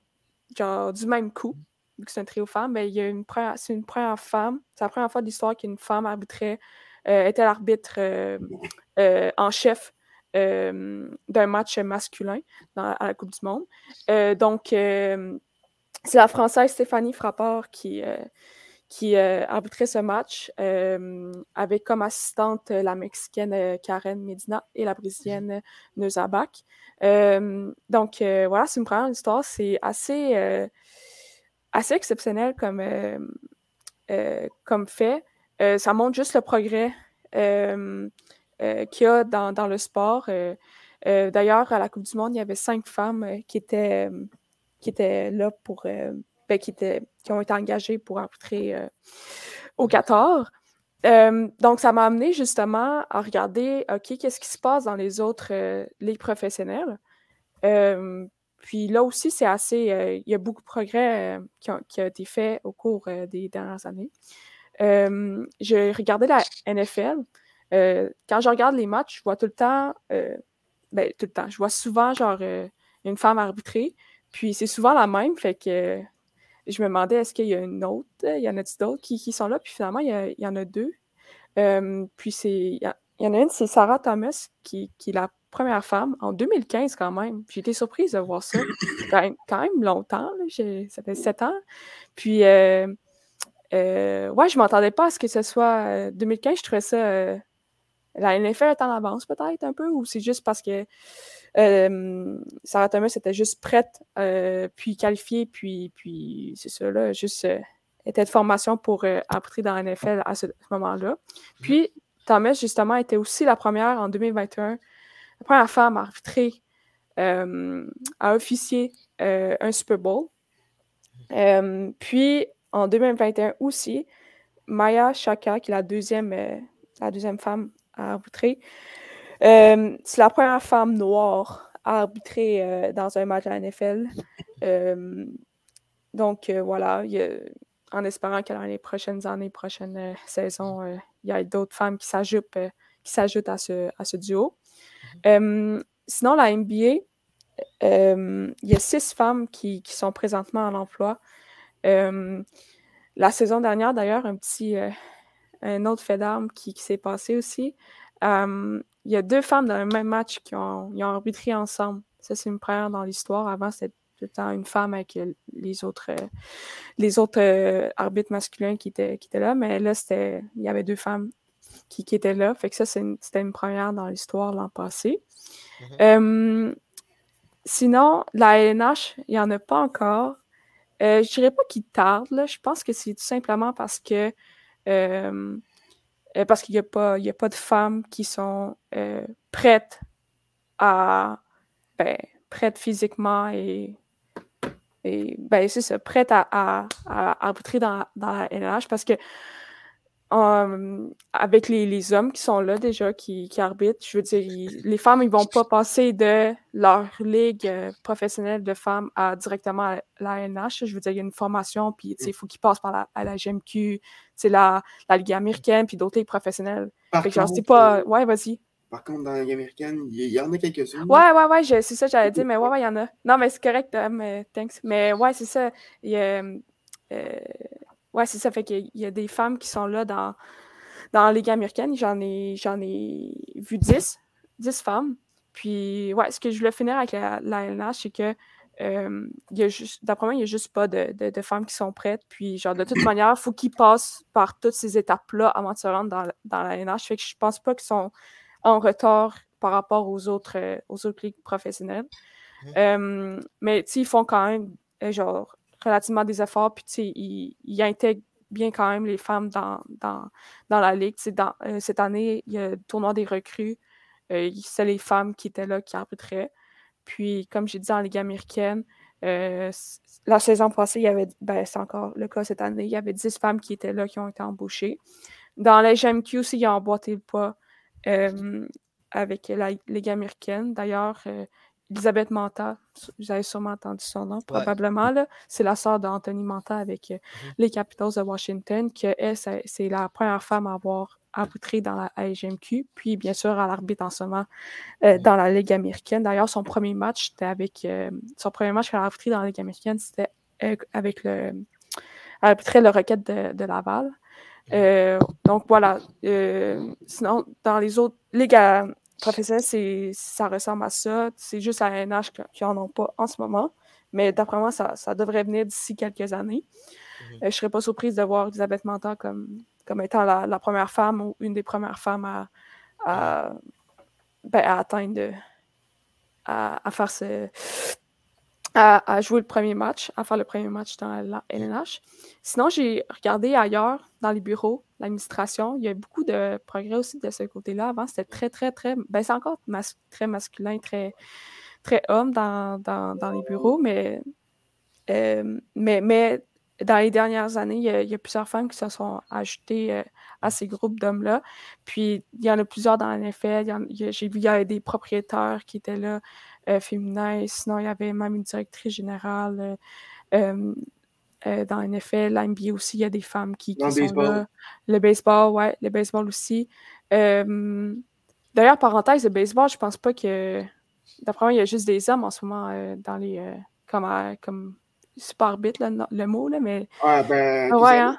genre, du même coup, vu que c'est un trio y a une c'est première femme. C'est la première fois de l'histoire qu'une femme arbitrait, était l'arbitre en chef d'un match masculin à la Coupe du Monde. donc, c'est la Française Stéphanie Frappard qui, qui arbitrait ce match avec comme assistante la Mexicaine Karen Medina et la Brésilienne Neuza donc, voilà, c'est une première histoire. C'est assez, assez exceptionnel comme, comme fait. ça montre juste le progrès euh, qu'il y a dans, le sport. Euh, euh, d'ailleurs, à la Coupe du Monde, il y avait cinq femmes qui, étaient, qui étaient là pour. Ben, qui, étaient, qui ont été engagées pour arbitrer au 14. donc, ça m'a amené justement à regarder, OK, qu'est-ce qui se passe dans les autres ligues professionnelles? Puis là aussi, c'est assez. il y a beaucoup de progrès qui, qui, a été fait au cours des dernières années. J'ai regardé la NFL. Euh, quand je regarde les matchs, je vois tout le temps, euh, ben, tout le temps, je vois souvent, genre, euh, une femme arbitrée, puis c'est souvent la même, fait que je me demandais, est-ce qu'il y a une autre, il y en a-t-il d'autres qui, sont là, puis finalement, il y, en a deux. puis c'est, il y, en a une, c'est Sarah Thomas, qui, est la première femme, en 2015 quand même. J'ai été surprise de voir ça, quand même, longtemps, ça fait sept ans. Puis, ouais, je m'entendais pas à ce que ce soit 2015, je trouvais ça la NFL est en avance peut-être un peu, ou c'est juste parce que Sarah Thomas était juste prête, euh, puis qualifiée, puis, puis c'est ça, là, juste euh, était de formation pour euh, dans la NFL à ce, moment-là. Puis Thomas, justement, était aussi la première en 2021, la première femme à arbitrer, à officier un Super Bowl. puis en 2021 aussi, Maya Shaka, qui est la deuxième, la deuxième femme à arbitrer. Euh, c'est la première femme noire à arbitrer euh, dans un match à la NFL. Euh, donc voilà, en espérant que dans les prochaines années, prochaines saisons, il y a d'autres femmes qui s'ajoutent, qui s'ajoutent à ce, à ce duo. Sinon, la NBA, il y a six femmes qui, sont présentement à l'emploi. la saison dernière, d'ailleurs, un petit, un autre fait d'armes qui, s'est passé aussi. il y a deux femmes dans le même match qui ont, ont arbitré ensemble. Ça, c'est une première dans l'histoire. Avant, c'était tout le temps une femme avec les autres, euh, les autres euh, arbitres masculins qui étaient, qui étaient là. Mais là, il y avait deux femmes qui, étaient là. Fait que ça, c'était une première dans l'histoire l'an passé. Mm-hmm. sinon, la LNH, il n'y en a pas encore. Euh, je dirais pas qu'il tarde. Là. Je pense que c'est tout simplement parce que euh, euh, parce qu'il n'y a, pas, a pas de femmes qui sont euh, prêtes à. Ben, prêtes physiquement et. et ben, c'est ça, prêtes à, à, arbitrer dans, dans la LNH parce que Hum, avec les, les, hommes qui sont là déjà, qui, qui arbitrent, je veux dire, les femmes, ils vont pas passer de leur ligue euh, professionnelle de femmes à directement à la NH. Je veux dire, il y a une formation, puis il faut qu'ils passent par la, à la GMQ, la, la Ligue américaine, puis d'autres ligues professionnelles. Par fait contre, pas... Euh, ouais, vas-y. Par contre, dans la Ligue américaine, il y, en a quelques-unes. Ouais, ouais, ouais, c'est ça, j'allais dire, mais ouais, ouais, il y en a. Non, mais c'est correct, mais thanks. Mais ouais, c'est ça. Il y a, euh, Ouais, c'est ça. Fait qu'il y a des femmes qui sont là dans, dans la Ligue américaine. J'en ai, j'en ai vu 10, 10 femmes. Puis, ouais, ce que je voulais finir avec la, la LNH, c'est que euh, d'après moi, il n'y a juste pas de, de, femmes qui sont prêtes. Puis, genre, de toute manière, il faut qu'ils passent par toutes ces étapes-là avant de se rendre dans, dans la LNH. Fait que je pense pas qu'ils sont en retard par rapport aux autres, euh, aux autres ligues professionnelles. Mmh. Euh, mais, tu ils font quand même, genre, relativement des efforts, puis il, il intègre bien quand même les femmes dans, dans, dans la ligue. Dans, euh, cette année, il y a le tournoi des recrues. Euh, c'est les femmes qui étaient là qui arbitraient. Puis, comme j'ai dit en Ligue américaine, euh, la saison passée, il y avait, ben, c'est encore le cas cette année, il y avait 10 femmes qui étaient là, qui ont été embauchées. Dans la GMQ aussi, il y a emboîté le pas avec la Ligue américaine. D'ailleurs, Elisabeth Manta, vous avez sûrement entendu son nom, probablement. C'est la sœur d'Anthony Manta avec euh, mm-hmm. les Capitals de Washington, que elle, c'est la première femme à avoir arbitré dans la AGMQ, puis bien sûr à l'arbitre en ce moment euh, mm-hmm. dans la Ligue américaine. D'ailleurs, son premier match, c'était avec euh, son premier match qu'elle a arbitré dans la Ligue américaine, c'était avec le arbitrer le requête de, Laval. Mm-hmm. donc voilà. sinon, dans les autres ligues professionnel, ça ressemble à ça. C'est juste à NH qui n'en ont pas en ce moment. Mais d'après moi, ça, devrait venir d'ici quelques années. Mhm. Euh, je ne serais pas surprise de voir Elisabeth Manta comme, comme étant la, première femme ou une des premières femmes à, à, ben, atteindre, à, faire ce, à, jouer le premier match, à faire le premier match dans la LNH. Sinon, j'ai regardé ailleurs, dans les bureaux, l'administration. Il y a beaucoup de progrès aussi de ce côté-là. Avant, c'était très, très, très. Ben, c'est encore très masculin, très, très homme dans, les bureaux, mais, euh, mais, mais dans les dernières années, il y, a, plusieurs femmes qui se sont ajoutées euh, à ces groupes d'hommes-là. Puis, il y en a plusieurs dans l'effet. J'ai vu, il y avait des propriétaires qui étaient là, euh, féminins. Sinon, il y avait même une directrice générale. Euh, euh, dans NFL, l'NBA aussi, il y a des femmes qui, qui sont là. Le baseball, ouais, le baseball aussi. D'ailleurs, parenthèse, le baseball, je pense pas que. D'après moi, il y a juste des hommes en ce moment dans les. comme, comme super arbitre, le, mot, là, mais. Ouais, ben. Ouais, hein?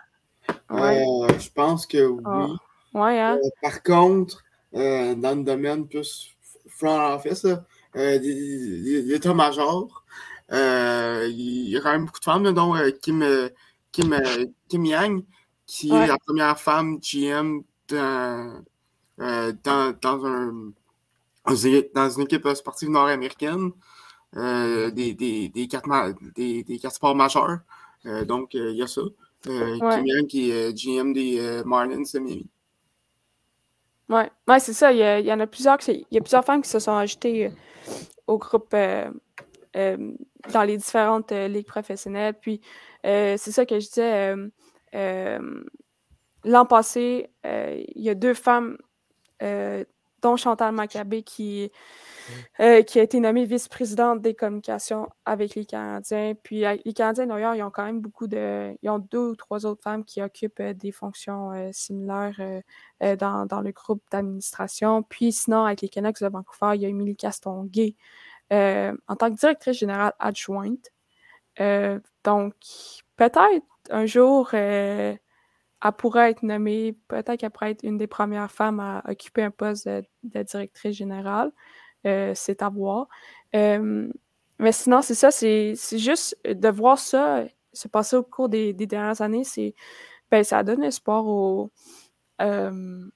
je pense que ah. oui. Ouais, hein? par contre, dans le domaine plus front office, l'état-major. Euh, il y a quand même beaucoup de femmes, dont euh, Kim, euh, Kim, Kim Yang, qui est la première femme GM dans, dans, dans, un, dans une équipe sportive nord-américaine des, des, des, quatre, des, des, quatre sports majeurs. donc, il y a ça. Kim Yang qui est GM des Marlins de Miami. Oui, ouais, c'est ça. Il y, y, en a plusieurs. Il y a plusieurs femmes qui se sont ajoutées au groupe euh, euh, dans les différentes euh, ligues professionnelles. Puis c'est ça que je disais. L'an passé, il y a deux femmes, dont Chantal Maccabé, qui, qui a été nommée vice-présidente des communications avec les Canadiens. Puis les Canadiens, d'ailleurs, ils ont quand même beaucoup de. Ils ont deux ou trois autres femmes qui occupent des fonctions similaires dans, dans, le groupe d'administration. Puis sinon, avec les Canucks de Vancouver, il y a Émilie Castonguay euh, en tant que directrice générale adjointe. Euh, donc, peut-être un jour, euh, elle pourrait être nommée, peut-être qu'elle pourrait être une des premières femmes à occuper un poste de, directrice générale. c'est à voir. mais sinon, c'est ça, c'est juste de voir ça se passer au cours des, dernières années, c'est ben, ça donne espoir aux. ben,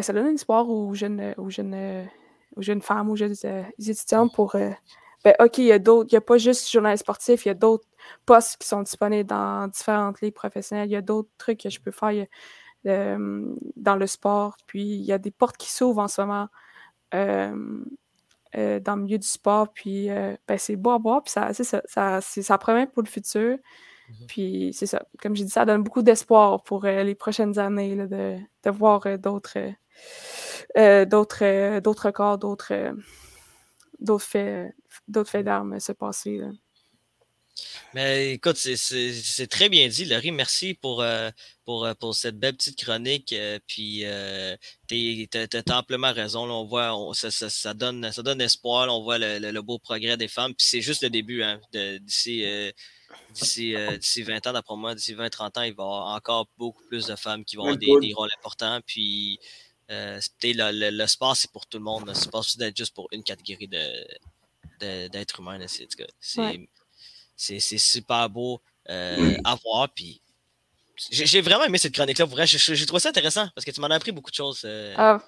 ça donne espoir aux jeunes, aux jeunes aux jeunes femmes, aux jeunes euh, étudiants pour. Euh, ben, OK, il y a d'autres, il n'y a pas juste journaliste sportif, il y a d'autres postes qui sont disponibles dans différentes ligues professionnelles, il y a d'autres trucs que je peux faire euh, dans le sport. Puis il y a des portes qui s'ouvrent en ce moment dans le milieu du sport. Puis ben, c'est beau à voir, puis ça, ça, ça, ça promet pour le futur. Mm-hmm. Puis c'est ça, comme j'ai dit, ça donne beaucoup d'espoir pour les prochaines années de, de, voir d'autres euh, d'autres euh, d'autres corps, d'autres euh, d'autres faits, d'autres faits d'armes se passer. Mais écoute, c'est très bien dit, Laurie. Merci pour, pour, pour cette belle petite chronique. puis, tu as, amplement raison. on voit, ça, ça, donne, ça donne espoir. on voit le, beau progrès des femmes. Puis, c'est juste le début. Hein, D'ici d'ici 20 ans, d'après moi, d'ici 20-30 ans, il va y avoir encore beaucoup plus de femmes qui vont avoir des, des rôles importants. Puis, euh, le, le, sport, c'est pour tout le monde. C'est pas d'être juste pour une catégorie de, d'êtres humains. C'est, super beau euh, à voir. Puis j'ai, vraiment aimé cette chronique-là. J'ai, trouvé ça intéressant parce que tu m'en as appris beaucoup de choses. Euh, ah,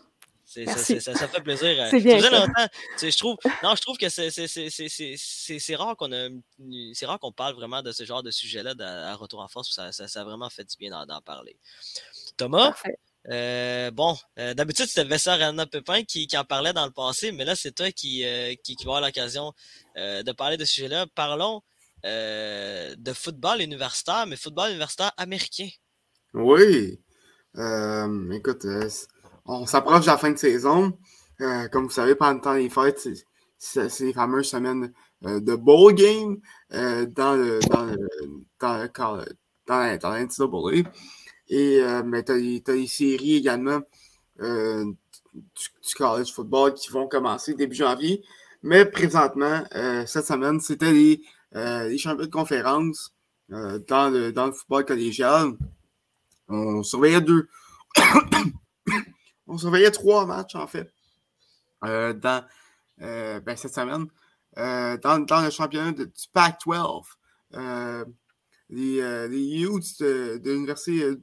ça, ça, fait plaisir. C'est bien. je trouve, non, je trouve que c'est, rare qu'on a, c'est rare qu'on parle vraiment de ce genre de sujet-là à, Retour en Force. Ça, ça, a vraiment fait du bien d'en, parler. Thomas, euh, bon, euh, d'habitude, c'était Vessar Anna Pépin qui, en parlait dans le passé, mais là, c'est toi qui, euh, qui, va avoir l'occasion de parler de ce sujet-là. Parlons de football universitaire, mais football universitaire américain. Oui. écoute, on s'approche de la fin de saison. comme vous savez, pendant le temps des fêtes, c'est les fameuses semaines de bowl game dans le dans le, dans le, dans, dans l'NCAA. Et mais tu as, des séries également du, college football qui vont commencer début janvier. Mais présentement, cette semaine, c'était les, les championnats de conférence dans, le, dans le football collégial. On surveillait deux. on surveillait trois matchs, en fait, dans, ben, cette semaine. dans, le championnat du Pac-12. les, les youths de, de l'Université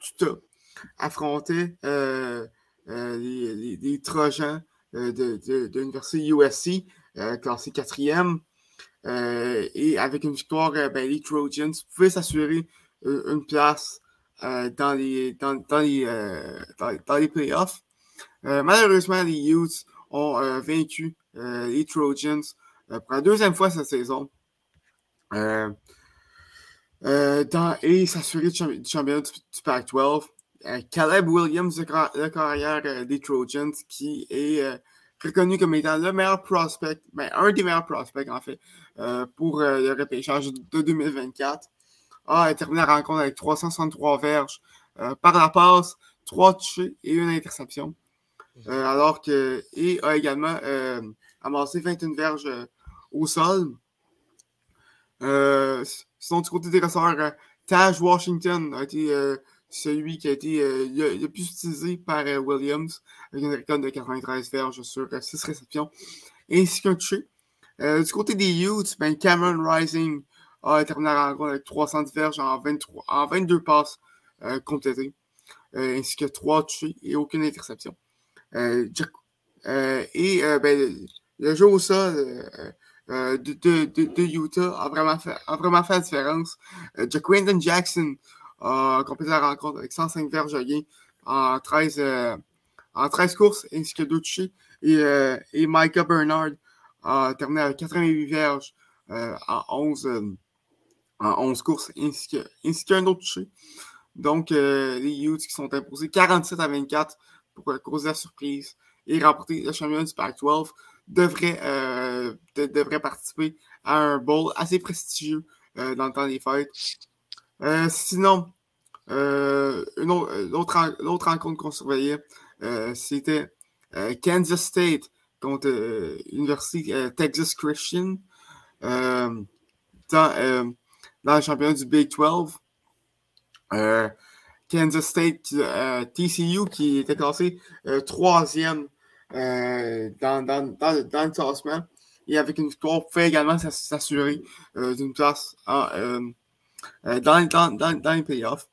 d'Utah affrontaient les, les, Trojans de, de, de l'Université USC, classé quatrième. Et avec une victoire, ben, les Trojans pouvaient s'assurer une place dans les, dans, les, dans, les playoffs. malheureusement, les Youths ont vaincu les Trojans pour la deuxième fois cette saison. et s'assurer du, championnat du, du Pac-12. Caleb Williams, le, carrière des Trojans, qui est reconnu comme étant le meilleur prospect, ben, un des meilleurs prospects en fait, pour le repêchage de 2024 a terminé la rencontre avec 363 verges euh, par la passe, 3 touchés et une interception. Euh, alors que, et a également euh, amassé 21 verges au sol. sinon, du côté des receveurs, Taj Washington a été celui qui a été le, plus utilisé par Williams, avec une récolte de 93 verges sur 6 réceptions, ainsi qu'un touché. Du côté des Youths, ben Cameron Rising a terminé la rencontre avec 310 verges en, 23, en 22 passes euh, complétées, euh, ainsi que 3 touchés et aucune interception. Euh, et ben, le jeu au de, Utah a vraiment fait, a vraiment fait la différence. Jaquindon Jackson a complété la rencontre avec 105 verges en 13, en 13 courses, ainsi que 2 touchés. Et, et Micah Bernard a terminé avec 88 verges en 11, en 11 courses, ainsi qu'un autre touché. Donc, euh, les Utes qui sont imposés 47 à 24 pour euh, causer la surprise et remporter le championnat du Pac-12 devraient, euh, participer à un bowl assez prestigieux dans le temps des fêtes. sinon, l'autre rencontre qu'on surveillait, c'était Kansas State contre l'Université Texas Christian. Dans, dans le championnat du Big 12. Euh, Kansas State, euh, TCU qui était classé euh, troisième dans, le classement et avec une victoire pouvait également s'assurer d'une place dans, les playoffs.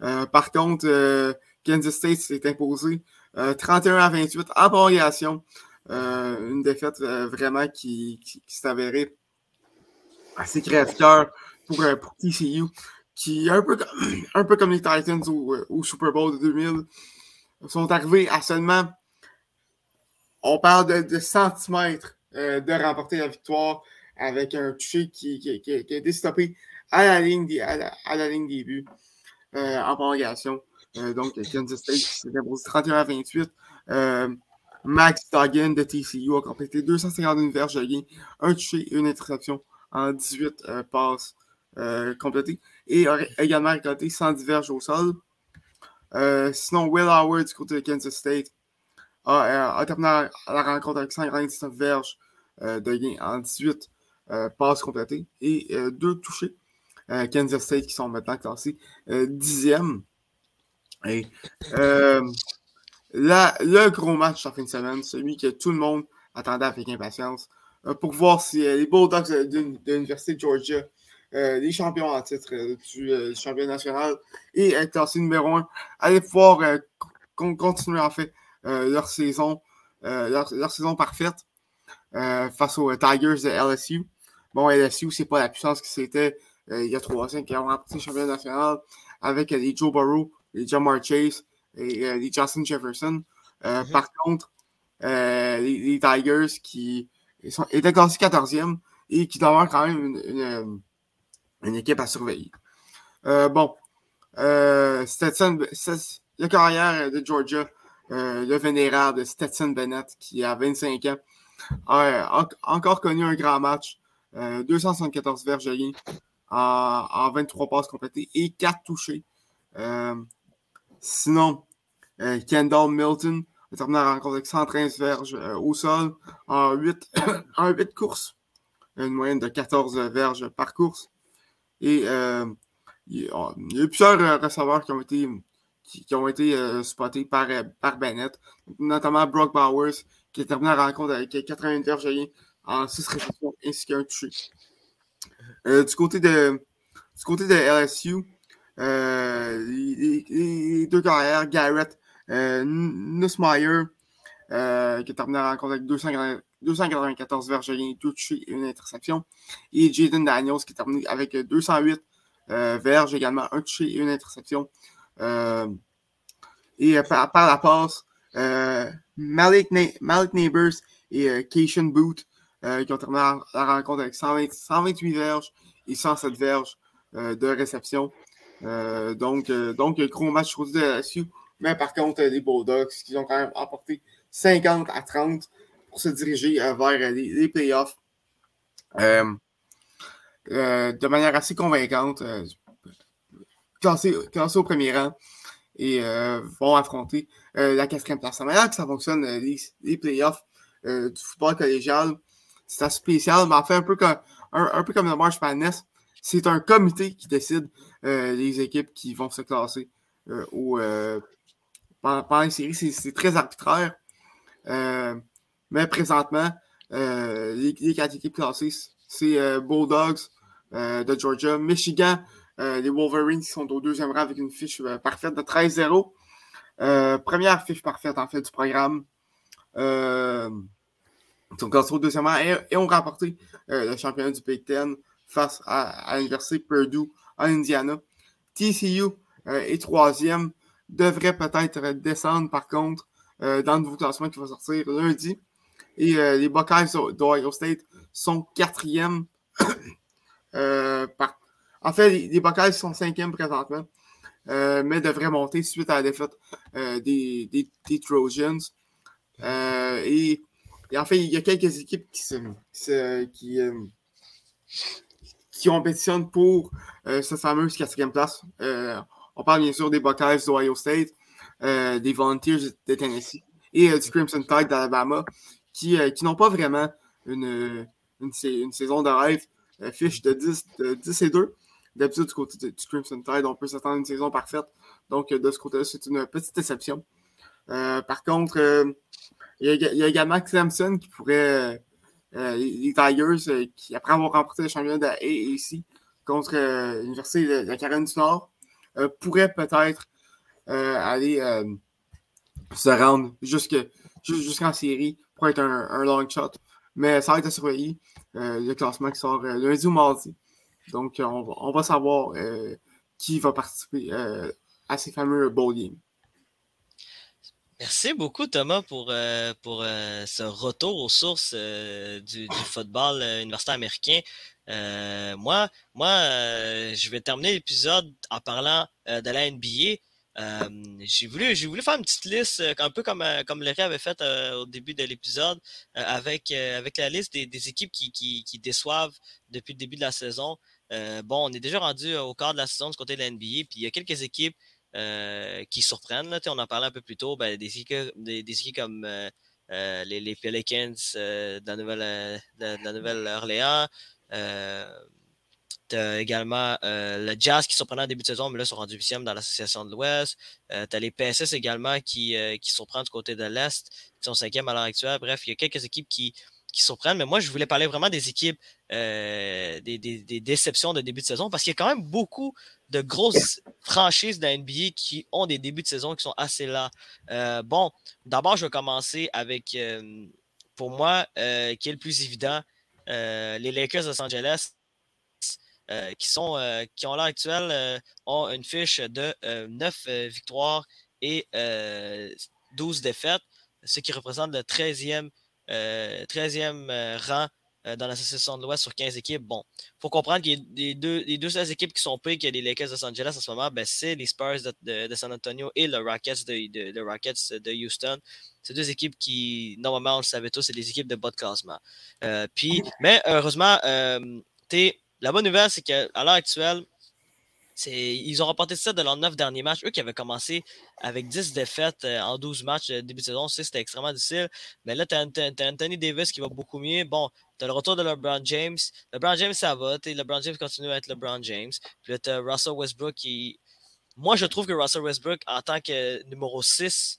par contre, Kansas State s'est imposé 31 à 28 en prolongation. Une défaite vraiment qui, qui, s'est avérée assez crève-cœur pour, euh, pour TCU, qui, un peu, un peu comme les Titans au, euh, Super Bowl de 2000, sont arrivés à seulement, on parle de, centimètres euh, de remporter la victoire avec un toucher qui, qui, a été stoppé à la ligne des, à la, ligne des buts euh, en prolongation. Euh, donc, Kansas State s'est imposé 31 à 28. Max Duggan de TCU a complété 251 verges de gain, un touché et une interception en 18 passes euh, complété et a également récolté 110 verges au sol. Euh, sinon, Will Howard du côté de Kansas State a, euh, terminé la, rencontre avec 129 verges de gain en 18 passes complétées et deux touchés. Kansas State qui sont maintenant classés dixième. Et le gros match en fin de semaine, celui que tout le monde attendait avec impatience, pour voir si les Bulldogs de, l'Université de Georgia euh, les champions en titre euh, du euh, championnat national et classé numéro un, aller pouvoir continuer en fait leur saison, leur, saison parfaite face aux Tigers de LSU. Bon, LSU, c'est pas la puissance que c'était il y a trois ans qui ont remporté le championnat national avec les Joe Burrow, les Jamar Chase et les Justin Jefferson. Mm-hmm. Par contre, les, Tigers qui sont, étaient classés 14e et qui doivent avoir quand même une une équipe à surveiller. Euh, bon, euh, Stetson, le carrière de Georgia, euh, le vénérable Stetson Bennett, qui a 25 ans, a encore connu un grand match. 274 verges en, en 23 passes complétées et 4 touchés. Sinon, Kendall Milton a terminé la rencontre avec 113 verges au sol en 8, en 8 courses. Une moyenne de 14 verges par course. Et il y a eu plusieurs receveurs qui ont été qui, ont été euh, spotés par, euh, par Bennett, notamment Brock Bowers, qui a terminé la rencontre avec 80 verges en 6 réceptions ainsi qu'un touché. Euh, du, du côté de LSU, les, deux carrières, Garrett Nussmeyer, qui a terminé la rencontre avec 294 verges et une interception, et Jaden Daniels, qui a terminé avec 208 verges également, un touché et une interception. Euh, et euh, par, la passe, euh, Malik, Neighbors et Cation Boot qui ont terminé la, rencontre avec 128 verges et 107 verges de réception. Donc, donc, gros match côté de LSU. Mais par contre, les Bulldogs, qui ont quand même emporté 50 à 30 pour se diriger vers les, playoffs. de manière assez convaincante classés, au premier rang et euh, vont affronter euh, la quatrième place. La manière que ça fonctionne, euh, les, playoffs du football collégial, c'est assez spécial, mais en fait, un peu comme, un, peu comme le March Madness, c'est un comité qui décide les équipes qui vont se classer au, pendant, une série. C'est très arbitraire. mais présentement, les, les, quatre équipes classées, c'est Bulldogs de Georgia, Michigan, euh, les Wolverines qui sont au deuxième rang avec une fiche euh, parfaite de 13-0. Euh, première fiche parfaite, en fait, du programme. ils sont classés au deuxième rang et, ont remporté le championnat du Big face à, l'Université Purdue en Indiana. TCU est troisième, devrait peut-être descendre par contre dans le nouveau classement qui va sortir lundi. Et les Buckeyes d'Ohio State sont quatrième en fait, les, Buckeyes sont cinquièmes présentement, euh, mais devraient monter suite à la défaite euh, des, des, Trojans. Euh, et, en fait, il y a quelques équipes qui, qui compétitionnent pour cette fameuse quatrième place. on parle bien sûr des Buckeyes d'Ohio State, des Volunteers de Tennessee et du Crimson Tide d'Alabama, qui, qui n'ont pas vraiment une, une, saison de rêve, fiche de 10, de 10 et 2. D'habitude, du côté du Crimson Tide, on peut s'attendre à une saison parfaite. Donc, de ce côté-là, c'est une petite déception. Euh, par contre, euh, il y, a également Clemson qui pourrait, euh, les Tigers, qui après avoir remporté le championnat de AAC contre l'Université de, la Caroline du Nord, pourrait peut-être aller se rendre jusqu'en série pour être un, long shot. Mais ça va être à surveiller le classement qui sort lundi ou mardi. Donc, on, va savoir euh, qui va participer euh, à ces fameux bowl games. Merci beaucoup, Thomas, pour, euh, pour ce retour aux sources du, football universitaire américain. moi, moi je vais terminer l'épisode en parlant de la NBA. j'ai voulu, j'ai voulu faire une petite liste, un peu comme, comme Larry avait fait au début de l'épisode, avec, avec la liste des, équipes qui, qui, déçoivent depuis le début de la saison. Euh, bon, on est déjà rendu euh, au quart de la saison du côté de la NBA, puis il y a quelques équipes euh, qui surprennent. Là, on en parlait un peu plus tôt, ben, des, équipes, des, comme les, Pelicans de la Nouvelle-Orléans. T'as également le Jazz qui surprend en début de saison, mais là, sont rendus huitièmes dans l'association de l'Ouest. Euh, tu as les PSS également qui, qui surprennent du côté de l'Est, qui sont cinquièmes à l'heure actuelle. Bref, il y a quelques équipes qui, qui surprennent. Mais moi, je voulais parler vraiment des équipes, euh, des, déceptions de début de saison, parce qu'il y a quand même beaucoup de grosses franchises de la NBA qui ont des débuts de saison qui sont assez là. Euh, bon, d'abord, je vais commencer avec, euh, pour moi, qui est le plus évident, les Lakers de Los Angeles. qui sont qui ont l'heure actuelle ont une fiche de 9 victoires et 12 défaites, ce qui représente le 13e 13e euh, euh, dans l'association de l'Ouest sur 15 équipes. Bon, il faut comprendre que les deux, les deux seules équipes qui sont pires que les Lakers de Los Angeles en ce moment, ben, c'est les Spurs de, San Antonio et le Rockets de, Houston. C'est deux équipes qui, normalement, on le savait tous, c'est des équipes de bas de classement. puis, mais heureusement, la bonne nouvelle, c'est qu'à l'heure actuelle, ils ont remporté ça de leurs neuf derniers matchs. Eux qui avaient commencé avec 10 défaites euh, en 12 matchs euh, début de saison, c'était extrêmement difficile. Mais là, tu as, Anthony Davis qui va beaucoup mieux. Bon, tu as le retour de LeBron James. LeBron James, ça va. LeBron James continue à être LeBron James. Puis là, tu as Russell Westbrook qui. Moi, je trouve que Russell Westbrook, en tant que numéro 6,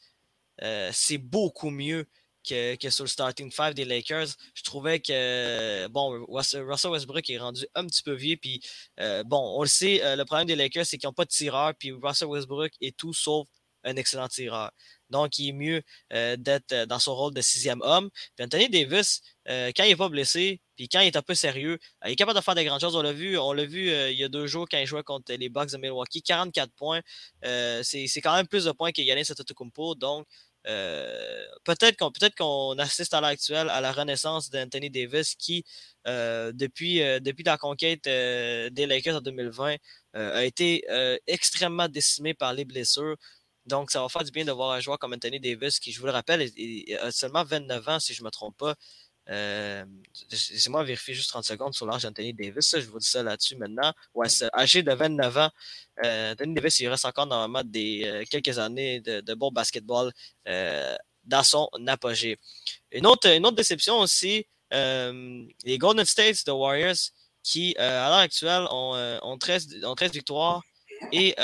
euh, c'est beaucoup mieux que, sur le starting five des Lakers. Je trouvais que, bon, Russell Westbrook est rendu un petit peu vieux. Puis, euh, bon, on le sait, euh, le problème des Lakers, c'est qu'ils n'ont pas de tireur. Puis, Russell Westbrook est tout sauf un excellent tireur. Donc, il est mieux euh, d'être dans son rôle de sixième homme. Puis Anthony Davis, quand il n'est pas blessé, puis quand il est un peu sérieux, il est capable de faire des grandes choses. On l'a vu, on l'a vu il y a deux jours quand il jouait contre les Bucks de Milwaukee, 44 points. c'est quand même plus de points que Yannis Antetokounmpo. Donc, euh, peut-être qu'on peut qu'on assiste à l'heure actuelle à la renaissance d'Anthony Davis qui, euh, depuis, euh, depuis la conquête des Lakers en 2020, a été extrêmement décimé par les blessures. Donc, ça va faire du bien de voir un joueur comme Anthony Davis qui, je vous le rappelle, a seulement 29 ans, si je ne me trompe pas. Euh, Laissez-moi vérifier juste 30 secondes sur l'âge d'Anthony Davis. je vous dis ça là-dessus maintenant. Ouais, âgé de 29 ans, euh, Anthony Davis, il reste encore normalement des, euh, quelques années de, de bon basketball euh, dans son apogée. Une autre, une autre déception aussi, les Golden States de Warriors qui, à l'heure actuelle, ont, ont, 13, ont 13 victoires et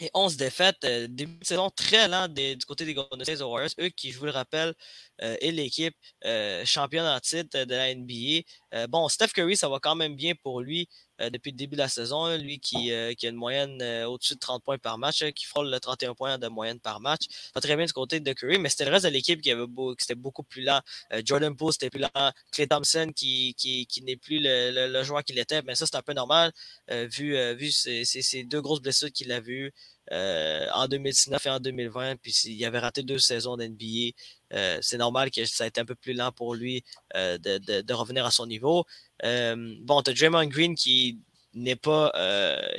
et 11 défaites. Euh, début de saison très lent du côté des Golden State Warriors. Eux qui, je vous le rappelle, euh, est l'équipe euh, championne en titre de la NBA. bon, Steph Curry, ça va quand même bien pour lui depuis le début de la saison. lui qui, qui, a une moyenne au-dessus de 30 points par match, qui frôle le 31 points de moyenne par match. Pas très bien du côté de Curry, mais c'était le reste de l'équipe qui, avait beau, qui était beaucoup plus lent. Jordan Poole, c'était plus lent. Clay Thompson, qui, qui, qui n'est plus le, le, joueur qu'il était. Mais ça, c'est un peu normal, vu, vu ces, ces, deux grosses blessures qu'il a vues. Euh, en 2019 et en 2020. Puis il avait raté deux saisons d'NBA. Euh, c'est normal que ça a été un peu plus lent pour lui euh, de, revenir à son niveau. bon, tu as Draymond Green qui n'est pas,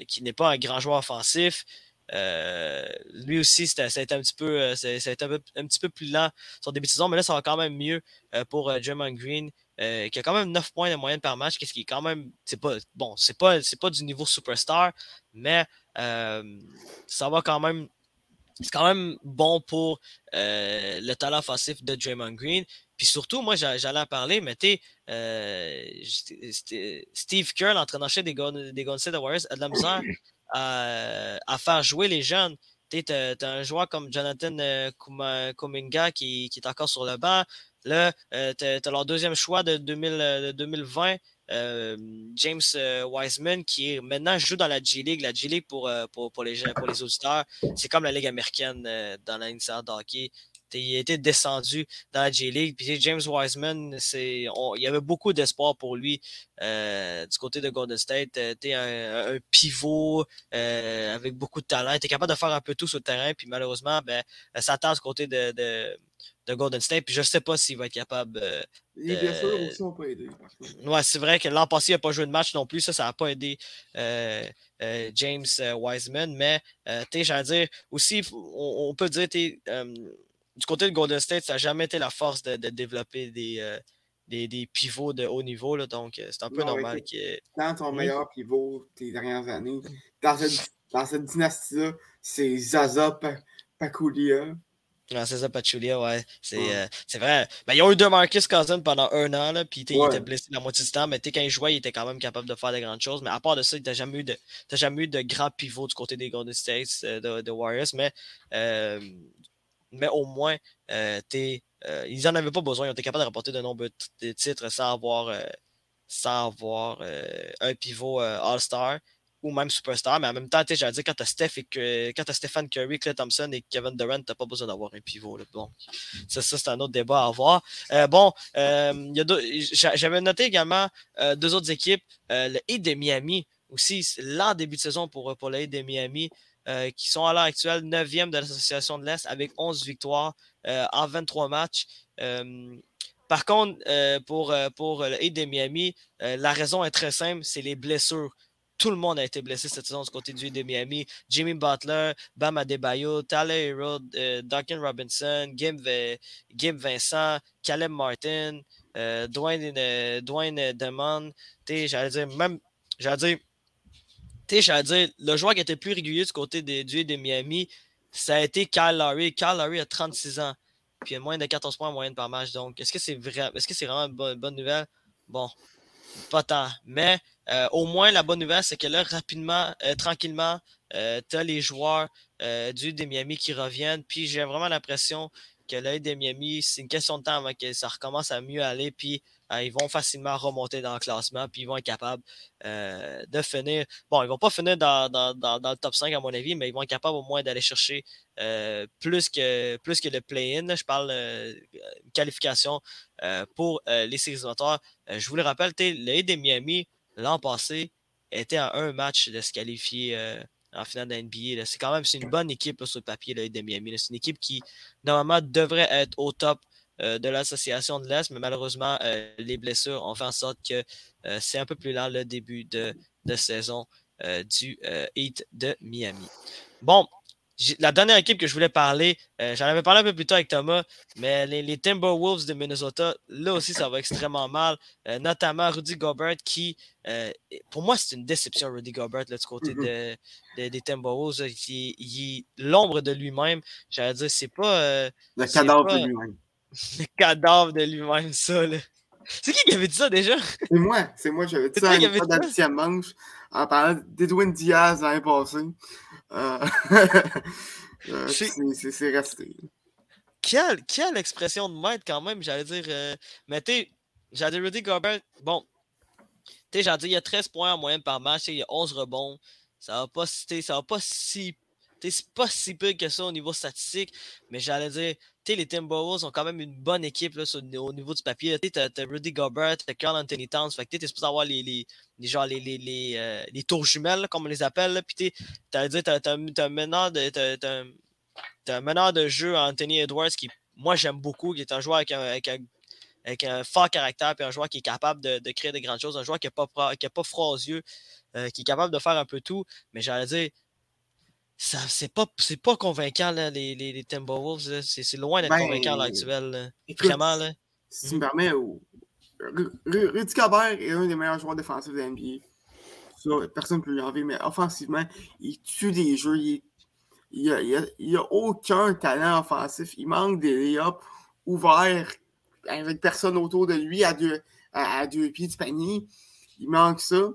qui n'est pas un grand joueur offensif. lui aussi, ça a été un petit peu, un, petit peu plus lent son début de saison, mais là, ça va quand même mieux pour Draymond Green. Qui a quand même 9 points de moyenne par match, qu'est-ce qui est quand même, c'est pas, bon, c'est pas, c'est pas du niveau superstar, mais euh, ça va quand même. C'est quand même bon pour euh, le talent offensif de Draymond Green. Puis surtout, moi, j'allais en parler, mais tu euh, Steve Kerr, l'entraîneur-chef des Golden, des State Warriors, a de la misère à, faire jouer les jeunes. Tu as, un joueur comme Jonathan Kuminga qui, qui, est encore sur le banc. Là, tu as, leur deuxième choix de, 2000, de 2020 euh, James euh, Wiseman, qui maintenant joue dans la G-League. La G-League, pour, euh, les, pour les auditeurs, c'est comme la Ligue américaine dans la de hockey. Il a été descendu dans la J-League. Puis James Wiseman, il y avait beaucoup d'espoir pour lui du côté de Golden State. Tu un, un pivot avec beaucoup de talent. Était capable de faire un peu tout sur le terrain. Puis malheureusement, ben, ça attend du côté de Golden State. Puis je ne sais pas s'il va être capable. Euh, Les blessures aussi n'ont pas aidé. Ouais, c'est vrai que l'an passé, il n'a pas joué de match non plus. Ça, ça n'a pas aidé euh, euh, James Wiseman. Mais, tu j'allais dire, aussi, on, peut dire, du côté de Golden State, ça n'a jamais été la force de, développer des, des, pivots de haut niveau. Là, donc, c'est un peu normal que. Dans ton meilleur pivot des dernières années, dans cette, dans cette dynastie-là, c'est Zaza Pakulia. C'est ça, Pachulia, ouais. C'est euh, vrai. Ben, ils ont eu deux Marcus Cousins pendant un an, là, puis il était blessé la moitié du temps, mais quand il jouait, il était quand même capable de faire de grandes choses. Mais à part de ça, il n'a jamais, eu de, jamais eu de grand pivot du côté des Golden States, euh, de, Warriors, mais, euh, mais au moins, ils n'en avaient pas besoin. Ils ont été capables de rapporter de nombreux titres sans avoir, sans avoir un pivot All-Star ou même superstar, mais en même temps, j'allais dire, quand t'as Steph et que quand as Stephen Curry, Clay Thompson et Kevin Durant, t'as pas besoin d'avoir un pivot. Bon, ça, ça c'est un autre débat à avoir. Euh, bon, euh, j'avais noté également euh, deux autres équipes, le Heat de Miami aussi, l'an début de saison pour, pour le Heat de Miami. qui sont à l'heure actuelle 9e de l'association de l'Est avec 11 victoires en 23 matchs par contre, pour, pour le Heat de Miami, la raison est très simple, c'est les blessures tout le monde a été blessé cette saison du côté du de Miami. Jimmy Butler, Bam Adebayo, Tyler Hero, euh, Duncan Robinson, Gim, Vincent, Caleb Martin, euh, Dwayne, euh, Dwayne Demon. J'allais dire, même, j'allais dire, j'allais dire, le joueur qui était plus régulier du côté du de Miami, ça a été Kyle Lowry. Kyle Lowry a 36 ans. Puis il a moins de 14 points en moyenne par match. Donc, est-ce que c'est vrai, est-ce que c'est vraiment une bonne nouvelle? Bon, pas tant. Mais euh, au moins, la bonne nouvelle, c'est que là, rapidement, euh, tranquillement, euh, tu as les joueurs du des Miami qui reviennent. Puis j'ai vraiment l'impression que l'œil des Miami, c'est une question de temps avant que ça recommence à mieux aller. Puis ils vont facilement remonter dans le classement. Puis ils vont être capables de finir. Bon, ils vont pas finir dans, le top 5 à mon avis, mais ils vont être capables au moins d'aller chercher plus, que, plus que le play-in. Je parle qualification pour les séries je vous le rappelle, l'œil des Miami l'an passé, était à un match de se qualifier euh, en finale de NBA. C'est quand même une bonne équipe sur le papier de Miami. C'est une équipe qui, normalement, devrait être au top euh, de l'association de l'Est, mais malheureusement, euh, les blessures ont fait en sorte que c'est un peu plus lent le début de, de saison du Heat de Miami. Bon, la dernière équipe que je voulais parler, euh, j'en avais parlé un peu plus tôt avec Thomas, mais les, Timberwolves de Minnesota, là aussi, ça va extrêmement mal. Euh, notamment Rudy Gobert, qui, euh, pour moi, c'est une déception, Rudy Gobert, là, du côté mm-hmm. des Timberwolves. Il, est l'ombre de lui-même. J'allais dire, c'est pas. le cadavre de lui-même. Le cadavre de lui-même, ça, là. C'est qui qui avait dit ça déjà? C'est moi, c'est moi, j'avais dit ça à manche en parlant d'Edwin Diaz l'année passée. Euh, c'est resté. Quelle, quelle, expression de maître quand même, j'allais dire. Euh, mais tu j'allais dire Rudy Gobert, bon, tu sais, j'allais dire, il y a 13 points en moyenne par match, il y a 11 rebonds. Ça va pas, ça va pas si c'est pas si peu que ça au niveau statistique, mais j'allais dire, les Timberwolves ont quand même une bonne équipe là, au niveau du papier. Tu as, Rudy Gobert, tu as Carl Anthony Towns, tu es supposé avoir les, euh, tours jumelles, comme on les appelle. Puis tu as, un meneur de, un meneur jeu, Anthony Edwards, qui moi j'aime beaucoup, qui est un joueur avec un, fort caractère, puis un joueur qui est capable de, créer de grandes choses, un joueur qui n'a pas, pas froid aux yeux, euh, qui est capable de faire un peu tout. Mais j'allais dire, c'est pas, pas convaincant, là, les, les, les Timberwolves. C'est loin d'être convaincant à l'heure actuelle. Vraiment, là. Si tu me permets, Rudy Gobert est un des meilleurs joueurs défensifs de l'NBA. Personne ne peut lui enlever, mais offensivement, il tue des jeux. Il, il, il, a, aucun talent offensif. Il manque des lay-ups ouverts avec personne autour de lui à deux, à, deux pieds du panier. Il manque ça.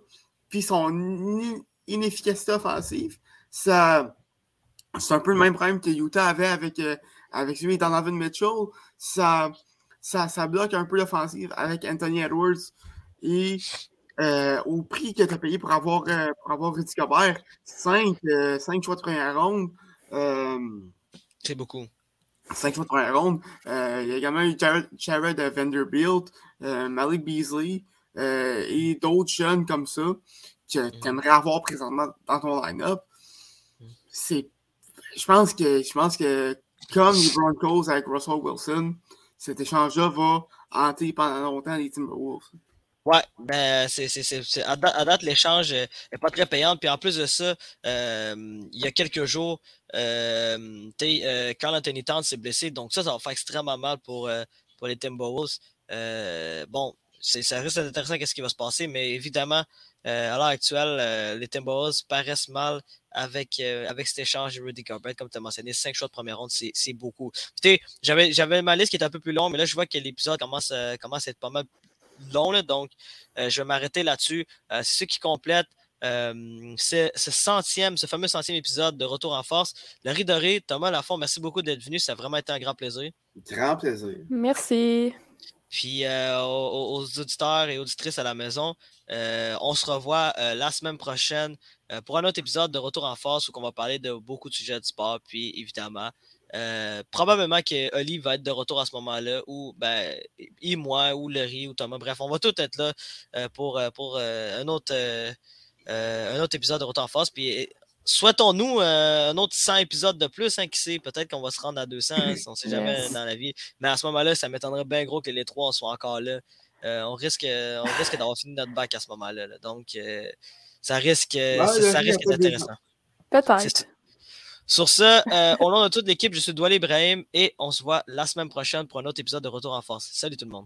Puis son inefficacité offensive, ça, c'est un peu le même problème que Utah avait avec, euh, avec lui et Donovan Mitchell. Ça, ça, ça bloque un peu l'offensive avec Anthony Edwards. Et euh, au prix que tu as payé pour avoir, euh, pour avoir Rudy Gobert, 5, choix de première ronde. c'est beaucoup. 5 choix de première ronde. il y a également eu Jared, Jared Vanderbilt, Malik Beasley et d'autres jeunes comme ça que mm. tu aimerais avoir présentement dans ton line-up. C'est je pense que je pense que comme les Broncos avec Russell Wilson, cet échange-là va hanter pendant longtemps les Timberwolves. Ouais, ben c'est, c'est, à, date, l'échange n'est pas très payant. Puis en plus de ça, euh, il y a quelques jours, euh, euh, Carl Anthony Towns s'est blessé, donc ça, ça va faire extrêmement mal pour, euh, pour les Timberwolves. bon, c'est, ça risque d'être intéressant qu'est-ce qui va se passer, mais évidemment, à l'heure actuelle, les Timberwolves paraissent mal avec, euh, avec cet échange de Rudy Gobert, comme tu as mentionné, 5 choix de première ronde, c'est beaucoup. J'avais, j'avais ma liste qui était un peu plus longue, mais là, je vois que l'épisode commence, euh, commence à être pas mal long, donc euh, je vais m'arrêter là-dessus. c'est ce qui complète ce, centième, ce fameux centième épisode de Retour en force. Le Ridoré, Thomas Lafont, merci beaucoup d'être venu. Ça a vraiment été un grand plaisir. Grand plaisir. Merci. Puis aux, auditeurs et auditrices à la maison, on se revoit la semaine prochaine euh, pour un autre épisode de Retour en force où on va parler de beaucoup de sujets de sport. Puis évidemment, euh, probablement que Oli va être de retour à ce moment-là, ou ben, et moi, ou Laurie, ou Thomas. Bref, on va tous être là euh, pour, pour un, autre, un autre épisode de Retour en force. Puis souhaitons-nous euh, un autre 100 épisodes de plus, hein, qui sait, peut-être qu'on va se rendre à 200, hein, on ne sait jamais dans la vie. Mais à ce moment-là, ça m'étonnerait bien gros que les trois soient encore là. Euh, on risque, on risque d'avoir fini notre bac à ce moment-là. Donc, euh, ça risque, ça risque d'être intéressant. Peut-être. Sur ce, au nom de toute l'équipe, je suis Doual Ibrahim et on se voit la semaine prochaine pour un autre épisode de Retour en force. Salut tout le monde.